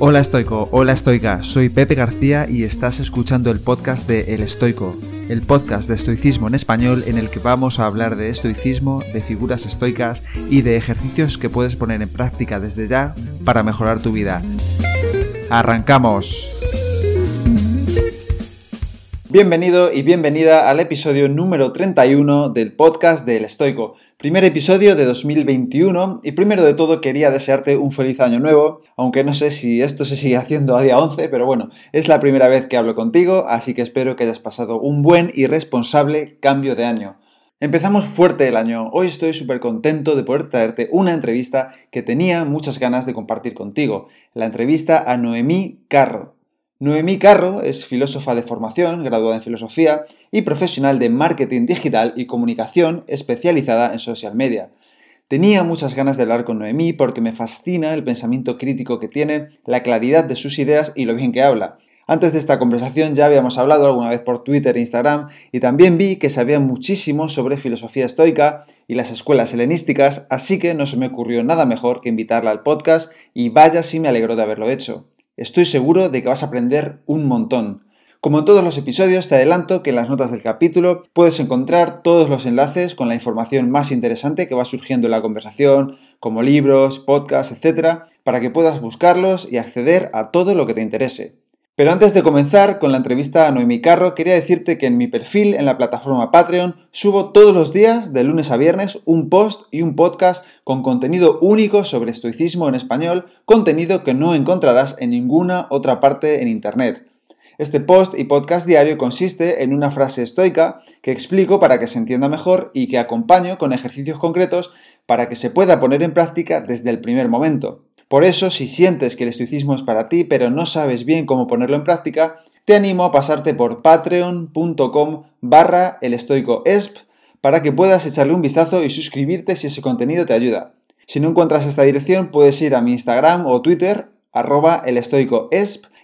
Hola estoico, hola estoica, soy Pepe García y estás escuchando el podcast de El Estoico, el podcast de estoicismo en español en el que vamos a hablar de estoicismo, de figuras estoicas y de ejercicios que puedes poner en práctica desde ya para mejorar tu vida. ¡Arrancamos! Bienvenido y bienvenida al episodio número 31 del podcast del Estoico. Primer episodio de 2021 y primero de todo quería desearte un feliz año nuevo, aunque no sé si esto se sigue haciendo a día 11, pero bueno, es la primera vez que hablo contigo, así que espero que hayas pasado un buen y responsable cambio de año. Empezamos fuerte el año. Hoy estoy súper contento de poder traerte una entrevista que tenía muchas ganas de compartir contigo. La entrevista a Noemí Carro. Noemí Carro es filósofa de formación, graduada en filosofía y profesional de marketing digital y comunicación especializada en social media. Tenía muchas ganas de hablar con Noemí porque me fascina el pensamiento crítico que tiene, la claridad de sus ideas y lo bien que habla. Antes de esta conversación ya habíamos hablado alguna vez por Twitter e Instagram y también vi que sabía muchísimo sobre filosofía estoica y las escuelas helenísticas, así que no se me ocurrió nada mejor que invitarla al podcast y vaya si me alegro de haberlo hecho. Estoy seguro de que vas a aprender un montón. Como en todos los episodios, te adelanto que en las notas del capítulo puedes encontrar todos los enlaces con la información más interesante que va surgiendo en la conversación, como libros, podcasts, etc., para que puedas buscarlos y acceder a todo lo que te interese. Pero antes de comenzar con la entrevista a Noemi Carro, quería decirte que en mi perfil en la plataforma Patreon subo todos los días, de lunes a viernes, un post y un podcast con contenido único sobre estoicismo en español, contenido que no encontrarás en ninguna otra parte en Internet. Este post y podcast diario consiste en una frase estoica que explico para que se entienda mejor y que acompaño con ejercicios concretos para que se pueda poner en práctica desde el primer momento. Por eso, si sientes que el estoicismo es para ti, pero no sabes bien cómo ponerlo en práctica, te animo a pasarte por patreon.com barra el para que puedas echarle un vistazo y suscribirte si ese contenido te ayuda. Si no encuentras esta dirección, puedes ir a mi Instagram o Twitter, arroba el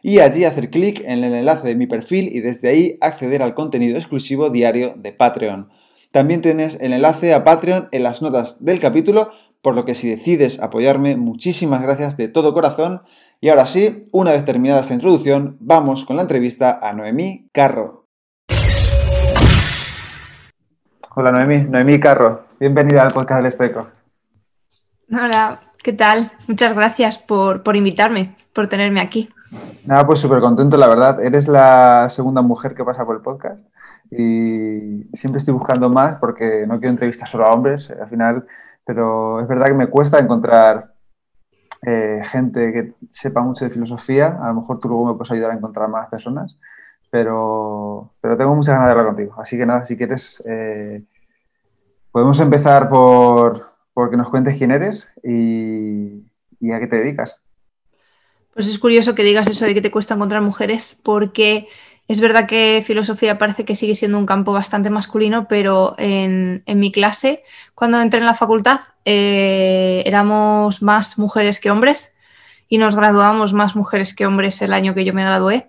y allí hacer clic en el enlace de mi perfil y desde ahí acceder al contenido exclusivo diario de Patreon. También tienes el enlace a Patreon en las notas del capítulo por lo que si decides apoyarme, muchísimas gracias de todo corazón. Y ahora sí, una vez terminada esta introducción, vamos con la entrevista a Noemí Carro. Hola Noemí, Noemí Carro, bienvenida al podcast del Esteco. Hola, ¿qué tal? Muchas gracias por, por invitarme, por tenerme aquí. Nada, pues súper contento, la verdad. Eres la segunda mujer que pasa por el podcast y siempre estoy buscando más porque no quiero entrevistar solo a hombres. Al final pero es verdad que me cuesta encontrar eh, gente que sepa mucho de filosofía. A lo mejor tú luego me puedes ayudar a encontrar más personas, pero, pero tengo muchas ganas de hablar contigo. Así que nada, si quieres, eh, podemos empezar por, por, que nos cuentes quién eres y, y a qué te dedicas. Pues es curioso que digas eso de que te cuesta encontrar mujeres, porque es verdad que filosofía parece que sigue siendo un campo bastante masculino, pero en, mi clase, cuando entré en la facultad, eh, éramos más mujeres que hombres y nos graduamos más mujeres que hombres el año que yo me gradué.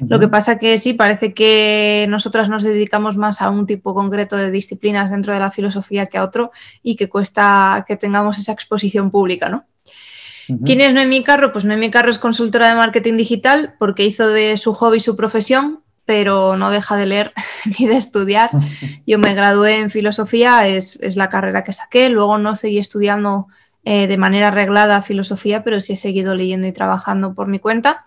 Lo que pasa que sí, parece que nosotras nos dedicamos más a un tipo concreto de disciplinas dentro de la filosofía que a otro y que cuesta que tengamos esa exposición pública, ¿no? ¿Quién es Noemí Carro? Pues Noemí Carro es consultora de marketing digital porque hizo de su hobby su profesión, pero no deja de leer ni de estudiar. Yo me gradué en filosofía, es, la carrera que saqué, luego no seguí estudiando eh, de manera arreglada filosofía, pero sí he seguido leyendo y trabajando por mi cuenta.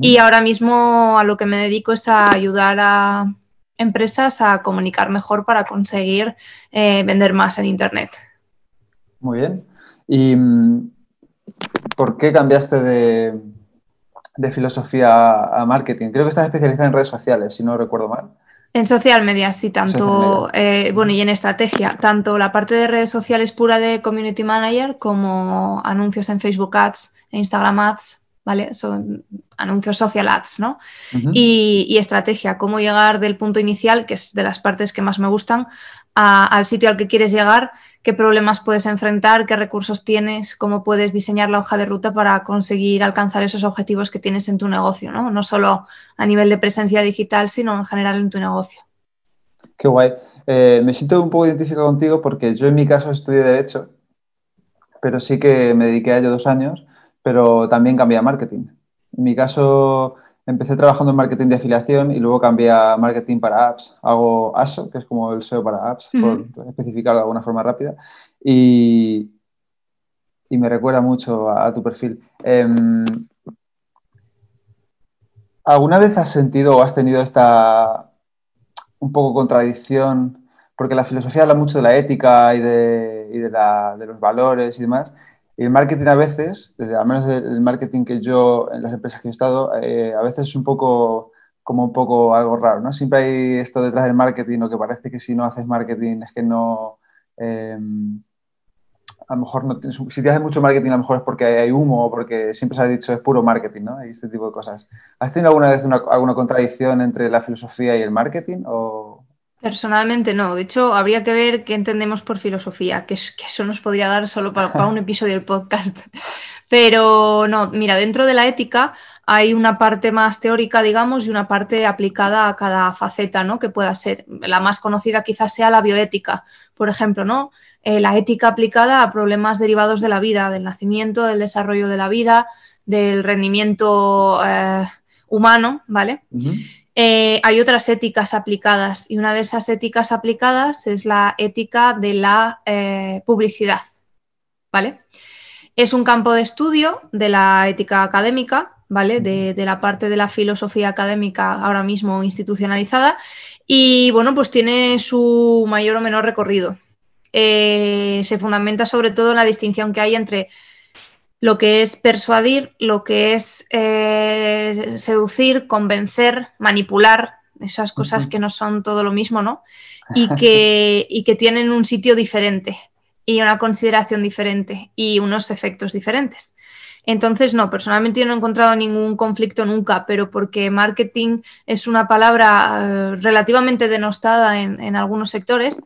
Y ahora mismo a lo que me dedico es a ayudar a empresas a comunicar mejor para conseguir eh, vender más en Internet. Muy bien. Y mm, ¿por qué cambiaste de, filosofía a marketing? Creo que estás especializada en redes sociales, si no recuerdo mal. En social media, sí, tanto, eh, bueno, y en estrategia, tanto la parte de redes sociales pura de Community Manager como anuncios en Facebook Ads e Instagram Ads, ¿vale? Son anuncios social ads, ¿no? y, y, estrategia, cómo llegar del punto inicial, que es de las partes que más me gustan, al sitio al que quieres llegar, qué problemas puedes enfrentar, qué recursos tienes, cómo puedes diseñar la hoja de ruta para conseguir alcanzar esos objetivos que tienes en tu negocio, ¿no? No solo a nivel de presencia digital, sino en general en tu negocio. Qué guay. Eh, me siento un poco identificado contigo porque yo en mi caso estudié Derecho, pero sí que me dediqué a ello dos años, pero también cambié a marketing. En mi caso, empecé trabajando en marketing de afiliación y luego cambié a marketing para apps. Hago ASO, que es como el SEO para apps, por especificarlo de alguna forma rápida. Y, y me recuerda mucho a, tu perfil. Em, ¿Alguna vez has sentido o has tenido esta un poco contradicción? Porque la filosofía habla mucho de la ética y de, y de, la, de los valores y demás. Y el marketing a veces, desde, al menos el marketing que yo, en las empresas que he estado, eh, a veces es un poco como un poco algo raro, ¿no? Siempre hay esto detrás del marketing, o que parece que si no haces marketing es que no... Em, a lo mejor no, si te haces mucho marketing a lo mejor es porque hay humo o porque siempre se ha dicho es puro marketing, ¿no? Y este tipo de cosas. ¿Has tenido alguna vez alguna contradicción entre la filosofía y el marketing? O... Personalmente no. De hecho, habría que ver qué entendemos por filosofía, que, que eso nos podría dar solo para, para un episodio del podcast. Pero no, mira, dentro de la ética hay una parte más teórica, digamos, y una parte aplicada a cada faceta, ¿no? Que pueda ser. La más conocida quizás sea la bioética, por ejemplo, ¿no? Eh, la ética aplicada a problemas derivados de la vida, del nacimiento, del desarrollo de la vida, del rendimiento eh, humano, ¿vale? Eh, hay otras éticas aplicadas y una de esas éticas aplicadas es la ética de la publicidad, ¿vale? Es un campo de estudio de la ética académica, ¿vale? De, de, la parte de la filosofía académica ahora mismo institucionalizada y bueno, pues tiene su mayor o menor recorrido. Eh, se fundamenta sobre todo en la distinción que hay entre lo que es persuadir, lo que es eh, seducir, convencer, manipular, esas cosas que no son todo lo mismo, ¿no? Y que, y que tienen un sitio diferente y una consideración diferente y unos efectos diferentes. Entonces, no, personalmente yo no he encontrado ningún conflicto nunca, pero porque marketing es una palabra eh, relativamente denostada en, algunos sectores,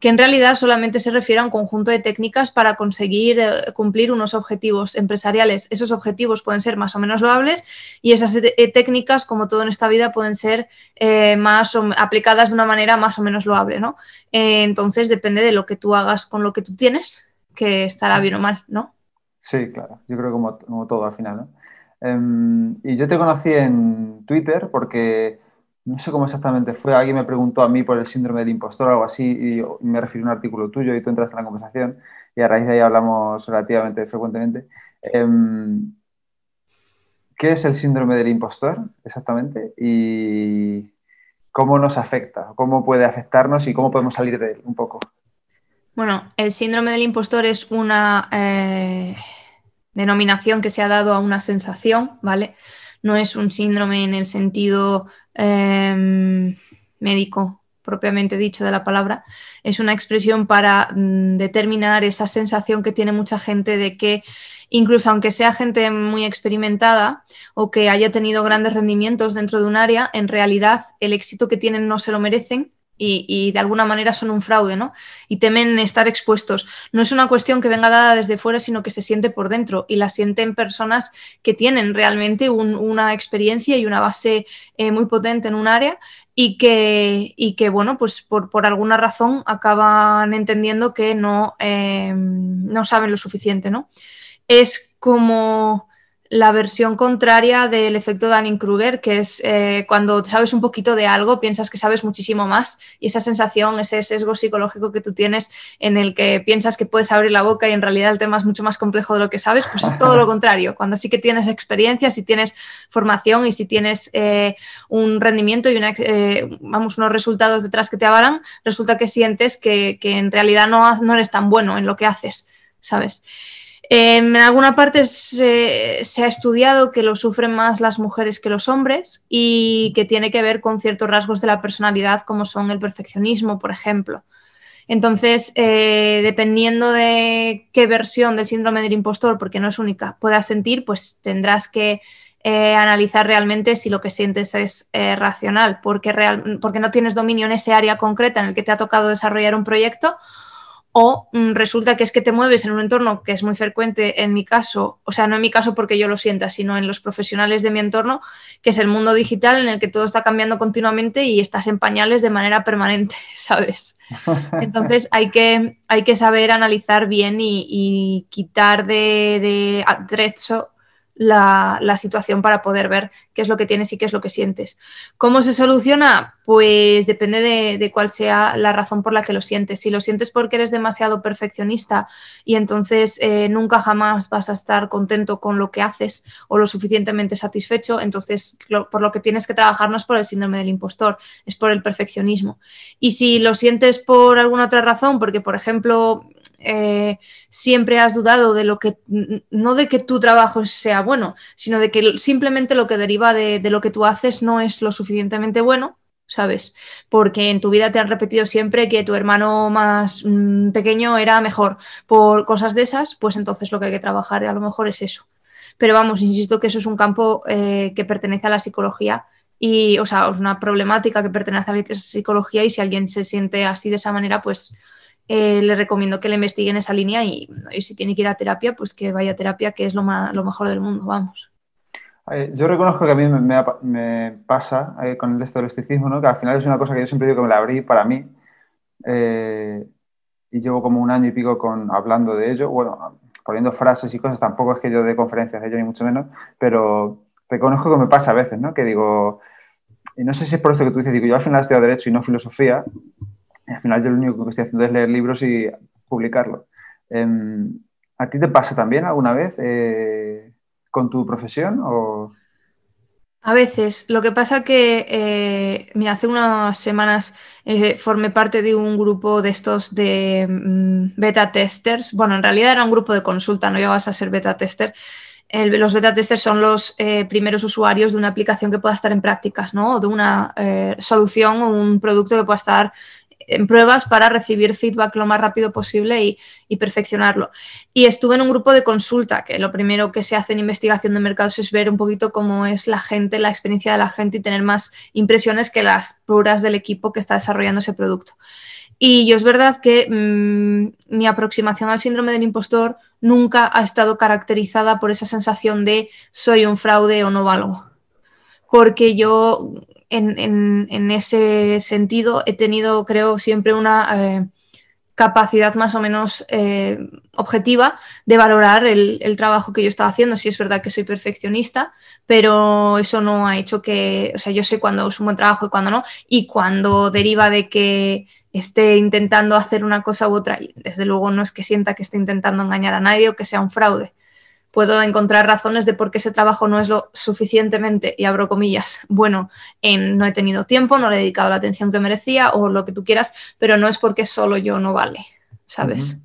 que en realidad solamente se refiere a un conjunto de técnicas para conseguir eh, cumplir unos objetivos empresariales. Esos objetivos pueden ser más o menos loables y esas eh, técnicas, como todo en esta vida, pueden ser más aplicadas de una manera más o menos loable, ¿no? entonces depende de lo que tú hagas con lo que tú tienes, que estará bien o mal, ¿no? Sí, claro, yo creo como, como todo al final. Em, y yo te conocí en Twitter porque no sé cómo exactamente fue, alguien me preguntó a mí por el síndrome del impostor o algo así y me refirió a un artículo tuyo y tú entraste en la conversación y a raíz de ahí hablamos relativamente frecuentemente. Em, ¿Qué es el síndrome del impostor exactamente y cómo nos afecta, cómo puede afectarnos y cómo podemos salir de él un poco? Bueno, el síndrome del impostor es una eh, denominación que se ha dado a una sensación, ¿vale? No es un síndrome en el sentido em, médico propiamente dicho de la palabra, es una expresión para mm, determinar esa sensación que tiene mucha gente de que incluso aunque sea gente muy experimentada o que haya tenido grandes rendimientos dentro de un área, en realidad el éxito que tienen no se lo merecen y, de alguna manera son un fraude, ¿no? Y temen estar expuestos. No es una cuestión que venga dada desde fuera, sino que se siente por dentro y la sienten personas que tienen realmente una experiencia y una base eh, muy potente en un área y que, y que bueno, pues por, alguna razón acaban entendiendo que no, eh, no saben lo suficiente, ¿no? Es como la versión contraria del efecto Dunning-Kruger, que es eh, cuando sabes un poquito de algo, piensas que sabes muchísimo más y esa sensación, ese sesgo psicológico que tú tienes en el que piensas que puedes abrir la boca y en realidad el tema es mucho más complejo de lo que sabes, pues es todo lo contrario. Cuando sí que tienes experiencia, si tienes formación y si tienes eh, un rendimiento y una, eh, vamos, unos resultados detrás que te avalan, resulta que sientes que, en realidad no, no eres tan bueno en lo que haces, ¿sabes? En alguna parte se, ha estudiado que lo sufren más las mujeres que los hombres y que tiene que ver con ciertos rasgos de la personalidad como son el perfeccionismo, por ejemplo. Entonces, eh, dependiendo de qué versión del síndrome del impostor, porque no es única, puedas sentir, pues tendrás que eh, analizar realmente si lo que sientes es eh, racional, porque, porque no tienes dominio en ese área concreta en el que te ha tocado desarrollar un proyecto o mm, resulta que es que te mueves en un entorno que es muy frecuente en mi caso, o sea, no en mi caso porque yo lo sienta, sino en los profesionales de mi entorno, que es el mundo digital en el que todo está cambiando continuamente y estás en pañales de manera permanente, ¿sabes? Entonces hay que, hay que saber analizar bien y, quitar de, de la, situación para poder ver qué es lo que tienes y qué es lo que sientes. ¿Cómo se soluciona? Pues depende de, cuál sea la razón por la que lo sientes. Si lo sientes porque eres demasiado perfeccionista y entonces eh, nunca jamás vas a estar contento con lo que haces o lo suficientemente satisfecho, entonces por lo que tienes que trabajar no es por el síndrome del impostor, es por el perfeccionismo. Y si lo sientes por alguna otra razón, porque por ejemplo eh, siempre has dudado de lo que, no de que tu trabajo sea bueno, sino de que simplemente lo que deriva de, lo que tú haces no es lo suficientemente bueno, ¿sabes? Porque en tu vida te han repetido siempre que tu hermano más mm, pequeño era mejor por cosas de esas, pues entonces lo que hay que trabajar a lo mejor es eso. Pero vamos, insisto que eso es un campo eh, que pertenece a la psicología y, o sea, es una problemática que pertenece a la psicología y si alguien se siente así de esa manera, pues eh, le recomiendo que le investigue en esa línea y, si tiene que ir a terapia, pues que vaya a terapia, que es lo, lo mejor del mundo, vamos. Yo reconozco que a mí me, pasa eh, con el esto del estoicismo, ¿no? que al final es una cosa que yo siempre digo que me la abrí para mí eh, y llevo como un año y pico con, hablando de ello, bueno, poniendo frases y cosas, tampoco es que yo dé conferencias de ello ni mucho menos, pero reconozco que me pasa a veces, ¿no? que digo, y no sé si es por esto que tú dices, digo, yo al final estudio Derecho y no Filosofía, al final yo lo único que estoy haciendo es leer libros y publicarlo. Em, ¿A ti te pasa también alguna vez eh, con tu profesión? O... A veces. Lo que pasa que, eh, mira, hace unas semanas eh, formé parte de un grupo de estos de mm, beta testers. Bueno, en realidad era un grupo de consulta, no llegas a ser beta tester. los beta testers son los primeros usuarios de una aplicación que pueda estar en prácticas, ¿no? O de una solución o un producto que pueda estar en pruebas para recibir feedback lo más rápido posible y, perfeccionarlo. Y estuve en un grupo de consulta, que lo primero que se hace en investigación de mercados es ver un poquito cómo es la gente, la experiencia de la gente y tener más impresiones que las puras del equipo que está desarrollando ese producto. Y yo es verdad que mm, mi aproximación al síndrome del impostor nunca ha estado caracterizada por esa sensación de soy un fraude o no valgo. Porque yo en, ese sentido he tenido, creo, siempre una eh, capacidad más o menos eh, objetiva de valorar el, trabajo que yo estaba haciendo. Sí es verdad que soy perfeccionista, pero eso no ha hecho que, o sea, yo sé cuándo es un buen trabajo y cuándo no, y cuando deriva de que esté intentando hacer una cosa u otra, y desde luego no es que sienta que esté intentando engañar a nadie o que sea un fraude puedo encontrar razones de por qué ese trabajo no es lo suficientemente, y abro comillas, bueno, en no he tenido tiempo, no le he dedicado la atención que merecía o lo que tú quieras, pero no es porque solo yo no vale, ¿sabes?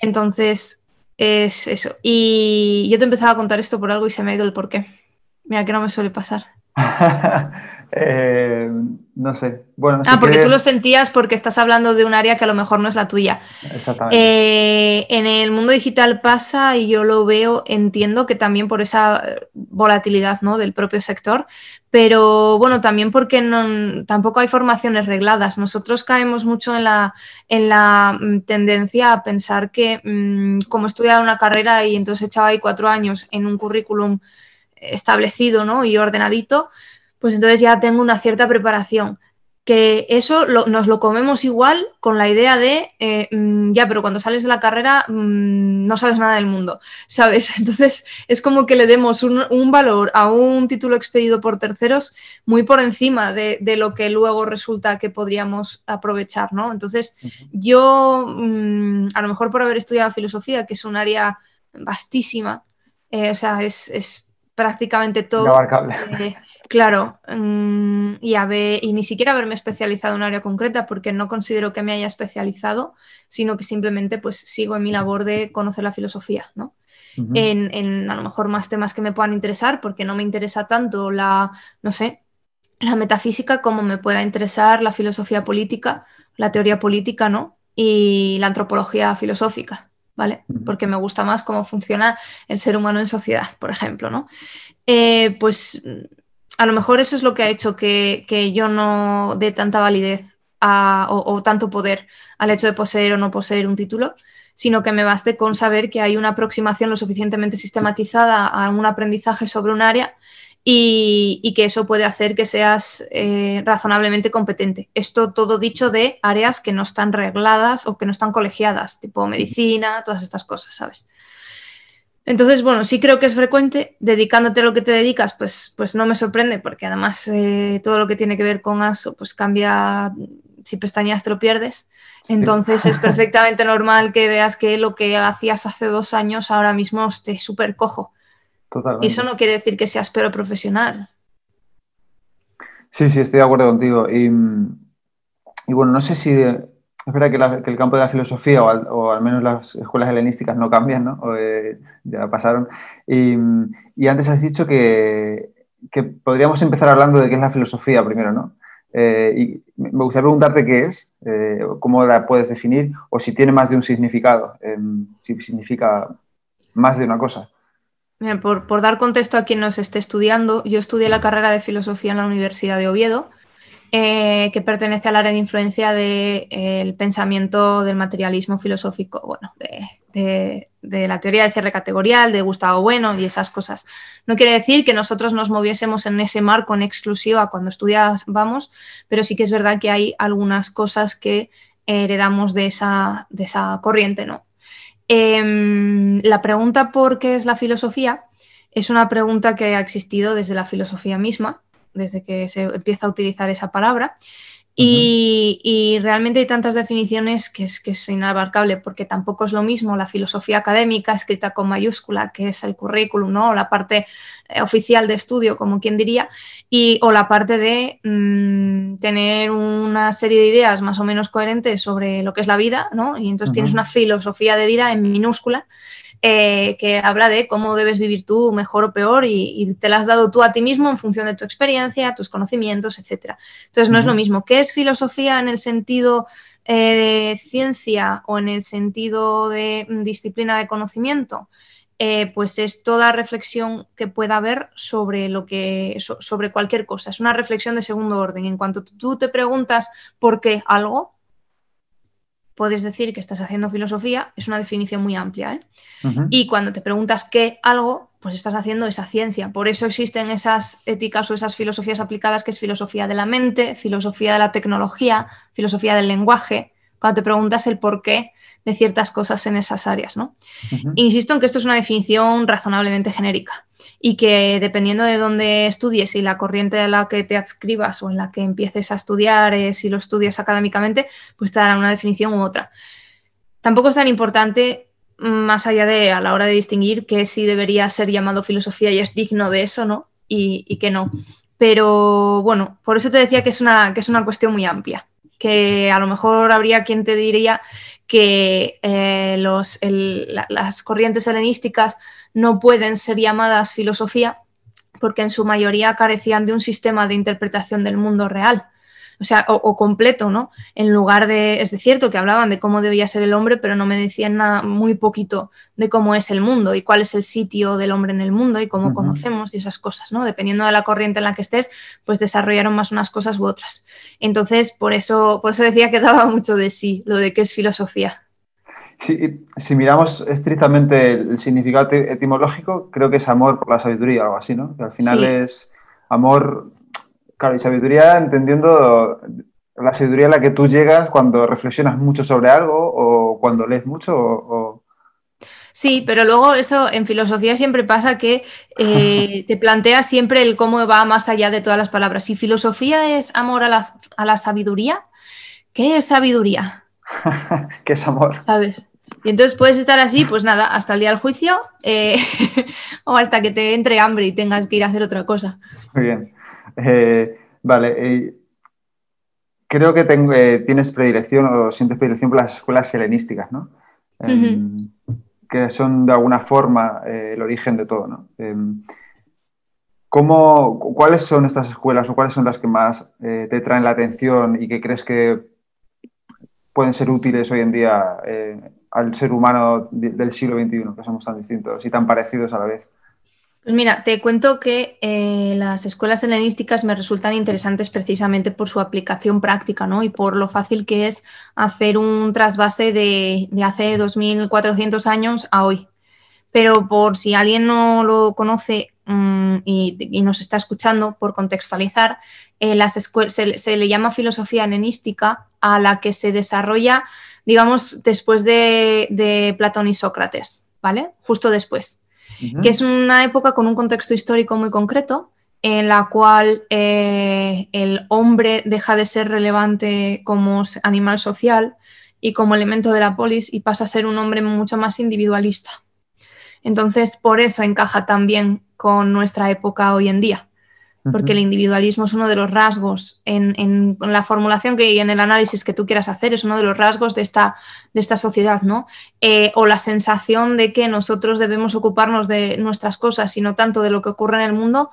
Entonces, es eso. Y yo te empezaba a contar esto por algo y se me ha ido el por qué. Mira que no me suele pasar. Eh, no sé. Bueno, ah, porque tú lo sentías porque estás hablando de un área que a lo mejor no es la tuya. Exactamente. Eh, en el mundo digital pasa y yo lo veo, entiendo que también por esa volatilidad ¿no? del propio sector, pero bueno, también porque no, tampoco hay formaciones regladas. Nosotros caemos mucho en la, en la mm, tendencia a pensar que mm, como estudiar una carrera y entonces echaba ahí cuatro años en un currículum establecido ¿no? y ordenadito, pues entonces ya tengo una cierta preparación. Que eso nos lo comemos igual con la idea de, eh, mm, ya, pero cuando sales de la carrera mm, no sabes nada del mundo, ¿sabes? Entonces es como que le demos un, valor a un título expedido por terceros muy por encima de, lo que luego resulta que podríamos aprovechar, ¿no? Entonces yo, mm, a lo mejor por haber estudiado filosofía, que es un área vastísima, eh, o sea, es, prácticamente todo. Claro, mm, y, y ni siquiera haberme especializado en un área concreta porque no considero que me haya especializado, sino que simplemente pues sigo en mi labor de conocer la filosofía, ¿no? en, a lo mejor más temas que me puedan interesar, porque no me interesa tanto la, no sé, la metafísica como me pueda interesar la filosofía política, la teoría política, ¿no? Y la antropología filosófica, ¿vale? Porque me gusta más cómo funciona el ser humano en sociedad, por ejemplo, ¿no? Eh, pues a lo mejor eso es lo que ha hecho que, yo no dé tanta validez o, tanto poder al hecho de poseer o no poseer un título, sino que me baste con saber que hay una aproximación lo suficientemente sistematizada a un aprendizaje sobre un área y, que eso puede hacer que seas eh, razonablemente competente. Esto todo dicho de áreas que no están regladas o que no están colegiadas, tipo medicina, todas estas cosas, ¿sabes? Entonces, bueno, sí creo que es frecuente, dedicándote a lo que te dedicas, pues, pues no me sorprende, porque además eh, todo lo que tiene que ver con ASO, pues cambia, si pestañas te lo pierdes. Entonces es perfectamente normal que veas que lo que hacías hace dos años ahora mismo esté súper cojo. Y eso no quiere decir que seas pero profesional. Sí, sí, estoy de acuerdo contigo. Y, y bueno, no sé si es verdad que, el campo de la filosofía, o al, menos las escuelas helenísticas, no cambian, ¿no? Eh, ya pasaron. Y, antes has dicho que, podríamos empezar hablando de qué es la filosofía primero, ¿no? Eh, y me gustaría preguntarte qué es, eh, cómo la puedes definir, o si tiene más de un significado, si significa más de una cosa. Por, dar contexto a quien nos esté estudiando, yo estudié la carrera de filosofía en la Universidad de Oviedo eh, que pertenece al área de influencia del de, pensamiento del materialismo filosófico, bueno, de, la teoría del cierre categorial, de Gustavo Bueno y esas cosas. No quiere decir que nosotros nos moviésemos en ese marco en exclusiva cuando estudiábamos, pero sí que es verdad que hay algunas cosas que heredamos de esa corriente, ¿no? Em, la pregunta por qué es la filosofía es una pregunta que ha existido desde la filosofía misma desde que se empieza a utilizar esa palabra. Y, realmente hay tantas definiciones que es, que es inabarcable, porque tampoco es lo mismo la filosofía académica escrita con mayúscula, que es el currículum, ¿no? o la parte eh, oficial de estudio, como quien diría, y, o la parte de mm, tener una serie de ideas más o menos coherentes sobre lo que es la vida, ¿no? y entonces tienes una filosofía de vida en minúscula eh, que habla de cómo debes vivir tú mejor o peor y, te la has dado tú a ti mismo en función de tu experiencia, tus conocimientos, etc. Entonces no es lo mismo. ¿Qué es filosofía en el sentido eh, de ciencia o en el sentido de mm, disciplina de conocimiento? Eh, pues es toda reflexión que pueda haber sobre lo que sobre cualquier cosa. Es una reflexión de segundo orden. En cuanto tú te preguntas por qué algo, puedes decir que estás haciendo filosofía, es una definición muy amplia. ¿eh? Y cuando te preguntas qué algo, pues estás haciendo esa ciencia. Por eso existen esas éticas o esas filosofías aplicadas que es filosofía de la mente, filosofía de la tecnología, filosofía del lenguaje, cuando te preguntas el por qué de ciertas cosas en esas áreas. ¿no? Insisto en que esto es una definición razonablemente genérica y que dependiendo de dónde estudies y la corriente a la que te adscribas o en la que empieces a estudiar, eh, si lo estudias académicamente, pues te darán una definición u otra. Tampoco es tan importante más allá de a la hora de distinguir que sí debería ser llamado filosofía y es digno de eso, ¿no? Y, y que no. Pero bueno, por eso te decía que es una, que es una cuestión muy amplia que a lo mejor habría quien te diría que eh, las corrientes helenísticas no pueden ser llamadas filosofía porque en su mayoría carecían de un sistema de interpretación del mundo real o sea, o, completo, ¿no? En lugar de, es cierto que hablaban de cómo debía ser el hombre, pero no me decían nada, muy poquito de cómo es el mundo y cuál es el sitio del hombre en el mundo y cómo conocemos y esas cosas, ¿no? Dependiendo de la corriente en la que estés, pues desarrollaron más unas cosas u otras. Entonces, por eso, por eso decía que daba mucho de sí, lo de qué es filosofía. si miramos estrictamente el significado etimológico, creo que es amor por la sabiduría o algo así, ¿no? Que al final es amor Claro, y sabiduría entendiendo la sabiduría a la que tú llegas cuando reflexionas mucho sobre algo o cuando lees mucho Sí, pero luego eso en filosofía siempre pasa que eh, te plantea siempre el cómo va más allá de todas las palabras. Si filosofía es amor a la, sabiduría, ¿qué es sabiduría? ¿Qué es amor? ¿Sabes? Y entonces puedes estar así, pues nada, hasta el día del juicio eh, o hasta que te entre hambre y tengas que ir a hacer otra cosa. Muy bien. Eh, vale, eh, creo que eh, tienes predilección o sientes predilección por las escuelas helenísticas, ¿no? Em, que son de alguna forma el origen de todo, ¿no? Em, ¿Cuáles son estas escuelas o cuáles son las que más te traen la atención y que crees que pueden ser útiles hoy en día al ser humano del siglo XXI, que somos tan distintos y tan parecidos a la vez? Pues mira, te cuento que eh, las escuelas helenísticas me resultan interesantes precisamente por su aplicación práctica ¿no? y por lo fácil que es hacer un trasvase de, hace 2.400 años a hoy. Pero por si alguien no lo conoce mm, y, nos está escuchando, por contextualizar, eh, las se, se, le llama filosofía helenística a la que se desarrolla, digamos, después de, de Platón y Sócrates, ¿vale? Justo después. Que es una época con un contexto histórico muy concreto en la cual eh, el hombre deja de ser relevante como animal social y como elemento de la polis y pasa a ser un hombre mucho más individualista. Entonces, por eso encaja también con nuestra época hoy en día, porque el individualismo es uno de los rasgos en, la formulación que, y en el análisis que tú quieras hacer, es uno de los rasgos de esta, de esta sociedad, ¿no? Eh, o la sensación de que nosotros debemos ocuparnos de nuestras cosas y no tanto de lo que ocurre en el mundo,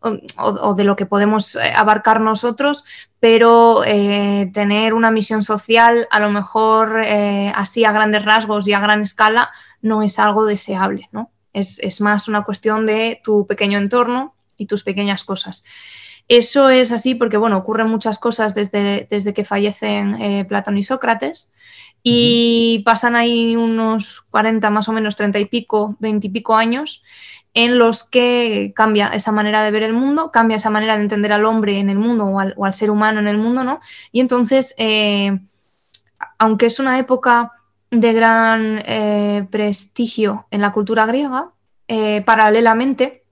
o, de lo que podemos eh, abarcar nosotros, pero eh, tener una misión social, a lo mejor así a grandes rasgos y a gran escala, no es algo deseable, ¿no? Es, más una cuestión de tu pequeño entorno y tus pequeñas cosas. Eso es así porque, bueno, ocurren muchas cosas desde, desde que fallecen eh, Platón y Sócrates y pasan ahí unos 40, más o menos 30 y pico, 20 y pico años en los que cambia esa manera de ver el mundo, cambia esa manera de entender al hombre en el mundo o al, ser humano en el mundo, ¿no? Y entonces, eh, aunque es una época de gran eh, prestigio en la cultura griega. Paralelamente,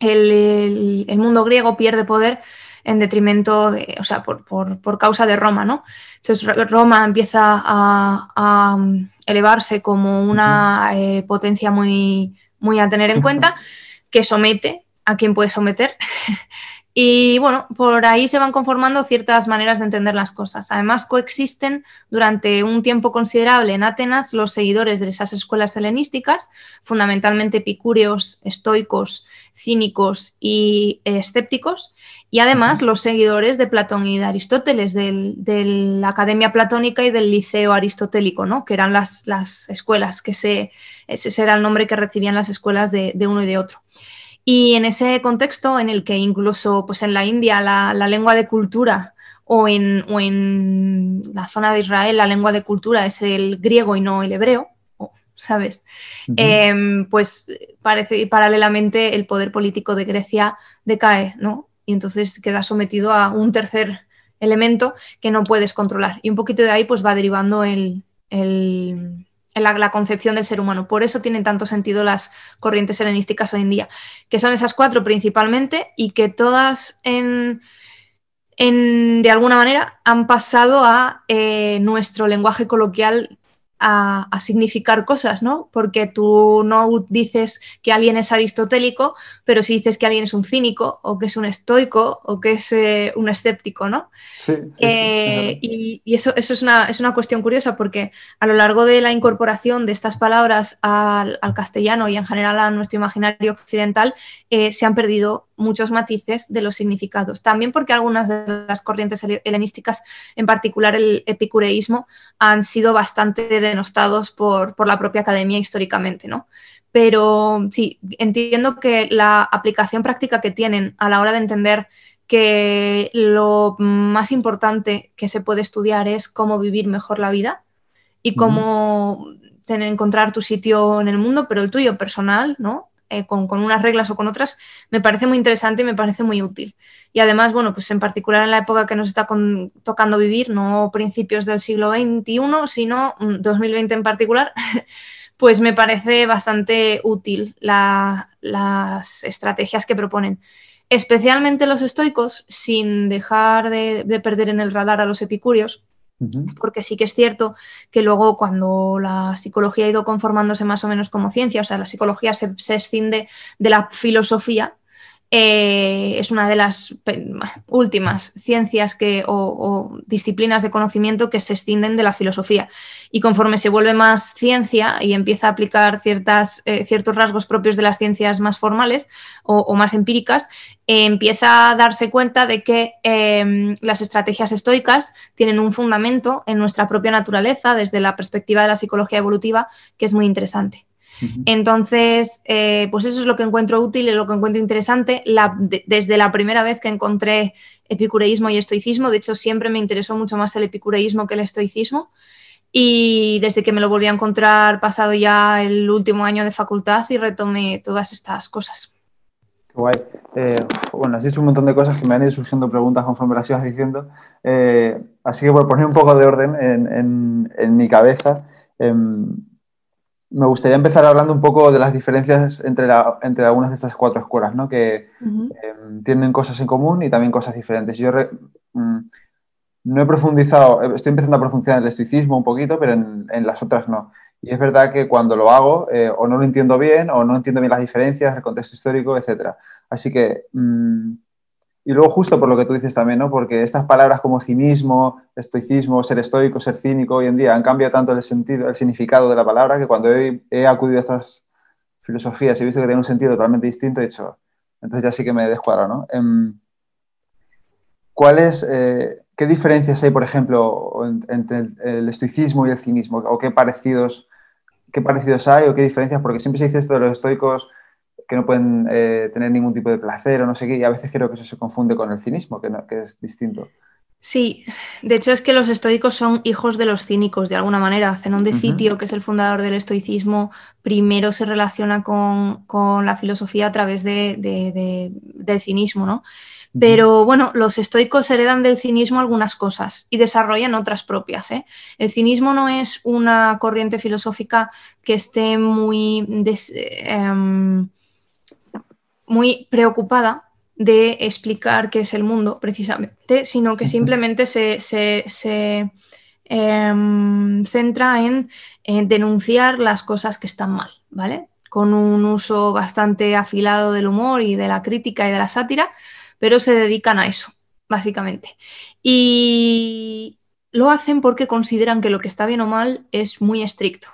el, mundo griego pierde poder en detrimento de, o sea, por, causa de Roma, ¿no? Entonces Roma empieza a, elevarse como una eh, potencia muy, muy a tener en cuenta, que somete a quien puede someter Y bueno, por ahí se van conformando ciertas maneras de entender las cosas. Además, coexisten durante un tiempo considerable en Atenas los seguidores de esas escuelas helenísticas, fundamentalmente epicúreos, estoicos, cínicos y escépticos, y además los seguidores de Platón y de Aristóteles, de la Academia Platónica y del Liceo Aristotélico, ¿no? que eran las, las escuelas, que se, ese era el nombre que recibían las escuelas de, de uno y de otro. Y en ese contexto en el que incluso pues en la India la, lengua de cultura o en, en, la zona de Israel la lengua de cultura es el griego y no el hebreo, ¿sabes? Em, pues parece paralelamente el poder político de Grecia decae, ¿no? Y entonces queda sometido a un tercer elemento que no puedes controlar. Y un poquito de ahí pues va derivando el, la, concepción del ser humano. Por eso tienen tanto sentido las corrientes helenísticas hoy en día, que son esas cuatro principalmente y que todas en, de alguna manera han pasado a eh, nuestro lenguaje coloquial a, significar cosas, ¿no? Porque tú no dices que alguien es aristotélico, pero si dices que alguien es un cínico o que es un estoico o que es eh, un escéptico, ¿no? Sí, eh, y, eso, eso es, una, es, una, cuestión curiosa porque a lo largo de la incorporación de estas palabras al, castellano y en general a nuestro imaginario occidental eh, se han perdido muchos matices de los significados. También porque algunas de las corrientes helenísticas, en particular el epicureísmo, han sido bastante denostados por, la propia academia históricamente, ¿no? Pero sí, entiendo que la aplicación práctica que tienen a la hora de entender que lo más importante que se puede estudiar es cómo vivir mejor la vida y cómo tener, encontrar tu sitio en el mundo, pero el tuyo personal, ¿no? Eh, con, unas reglas o con otras, me parece muy interesante y me parece muy útil. Y además, bueno, pues en particular en la época que nos está tocando vivir, no principios del siglo XXI, sino 2020 mm, en particular, pues me parece bastante útil las estrategias que proponen. Especialmente los estoicos, sin dejar de perder en el radar a los epicúreos, porque sí que es cierto que luego cuando la psicología ha ido conformándose más o menos como ciencia, o sea, la psicología se, se escinde de la filosofía, eh, es una de las últimas ciencias que, o, disciplinas de conocimiento que se extienden de la filosofía. Y conforme se vuelve más ciencia y empieza a aplicar ciertas, eh, ciertos rasgos propios de las ciencias más formales o, más empíricas, eh, empieza a darse cuenta de que em, las estrategias estoicas tienen un fundamento en nuestra propia naturaleza desde la perspectiva de la psicología evolutiva que es muy interesante. Entonces, eh, pues eso es lo que encuentro útil y lo que encuentro interesante. desde la primera vez que encontré epicureísmo y estoicismo, de hecho siempre me interesó mucho más el epicureísmo que el estoicismo. Y desde que me lo volví a encontrar pasado ya el último año de facultad y retomé todas estas cosas. Guay. Eh, bueno, has dicho un montón de cosas que me han ido surgiendo preguntas conforme las ibas diciendo. Eh, así que por poner un poco de orden en, en mi cabeza, em, me gustaría empezar hablando un poco de las diferencias entre, entre algunas de estas cuatro escuelas, ¿no? que em, tienen cosas en común y también cosas diferentes. Yo mm, no he profundizado, estoy empezando a profundizar en el estoicismo un poquito, pero en, las otras no. Y es verdad que cuando lo hago, eh, o no lo entiendo bien, o no entiendo bien las diferencias, el contexto histórico, etc. Así que mm, y luego justo por lo que tú dices también, ¿no? Porque estas palabras como cinismo, estoicismo, ser estoico, ser cínico, hoy en día han cambiado tanto el sentido, el significado de la palabra que cuando he, acudido a estas filosofías he visto que tienen un sentido totalmente distinto, he dicho, entonces ya sí que me descuadra, ¿no? Em, ¿Cuáles, eh, qué diferencias hay, por ejemplo, entre el estoicismo y el cinismo? ¿O qué parecidos, qué parecidos hay o qué diferencias? Porque siempre se dice esto de los estoicos que no pueden eh, tener ningún tipo de placer o no sé qué, y a veces creo que eso se confunde con el cinismo, que, que es distinto. Sí, de hecho es que los estoicos son hijos de los cínicos, de alguna manera. Zenón de Sitio, que es el fundador del estoicismo, primero se relaciona con, la filosofía a través de, del cinismo, ¿no? Pero bueno, los estoicos heredan del cinismo algunas cosas y desarrollan otras propias. ¿eh? El cinismo no es una corriente filosófica que esté muy... Em, muy preocupada de explicar qué es el mundo precisamente, sino que simplemente se, em, centra en, denunciar las cosas que están mal, ¿vale? Con un uso bastante afilado del humor y de la crítica y de la sátira, pero se dedican a eso, básicamente. Y lo hacen porque consideran que lo que está bien o mal es muy estricto,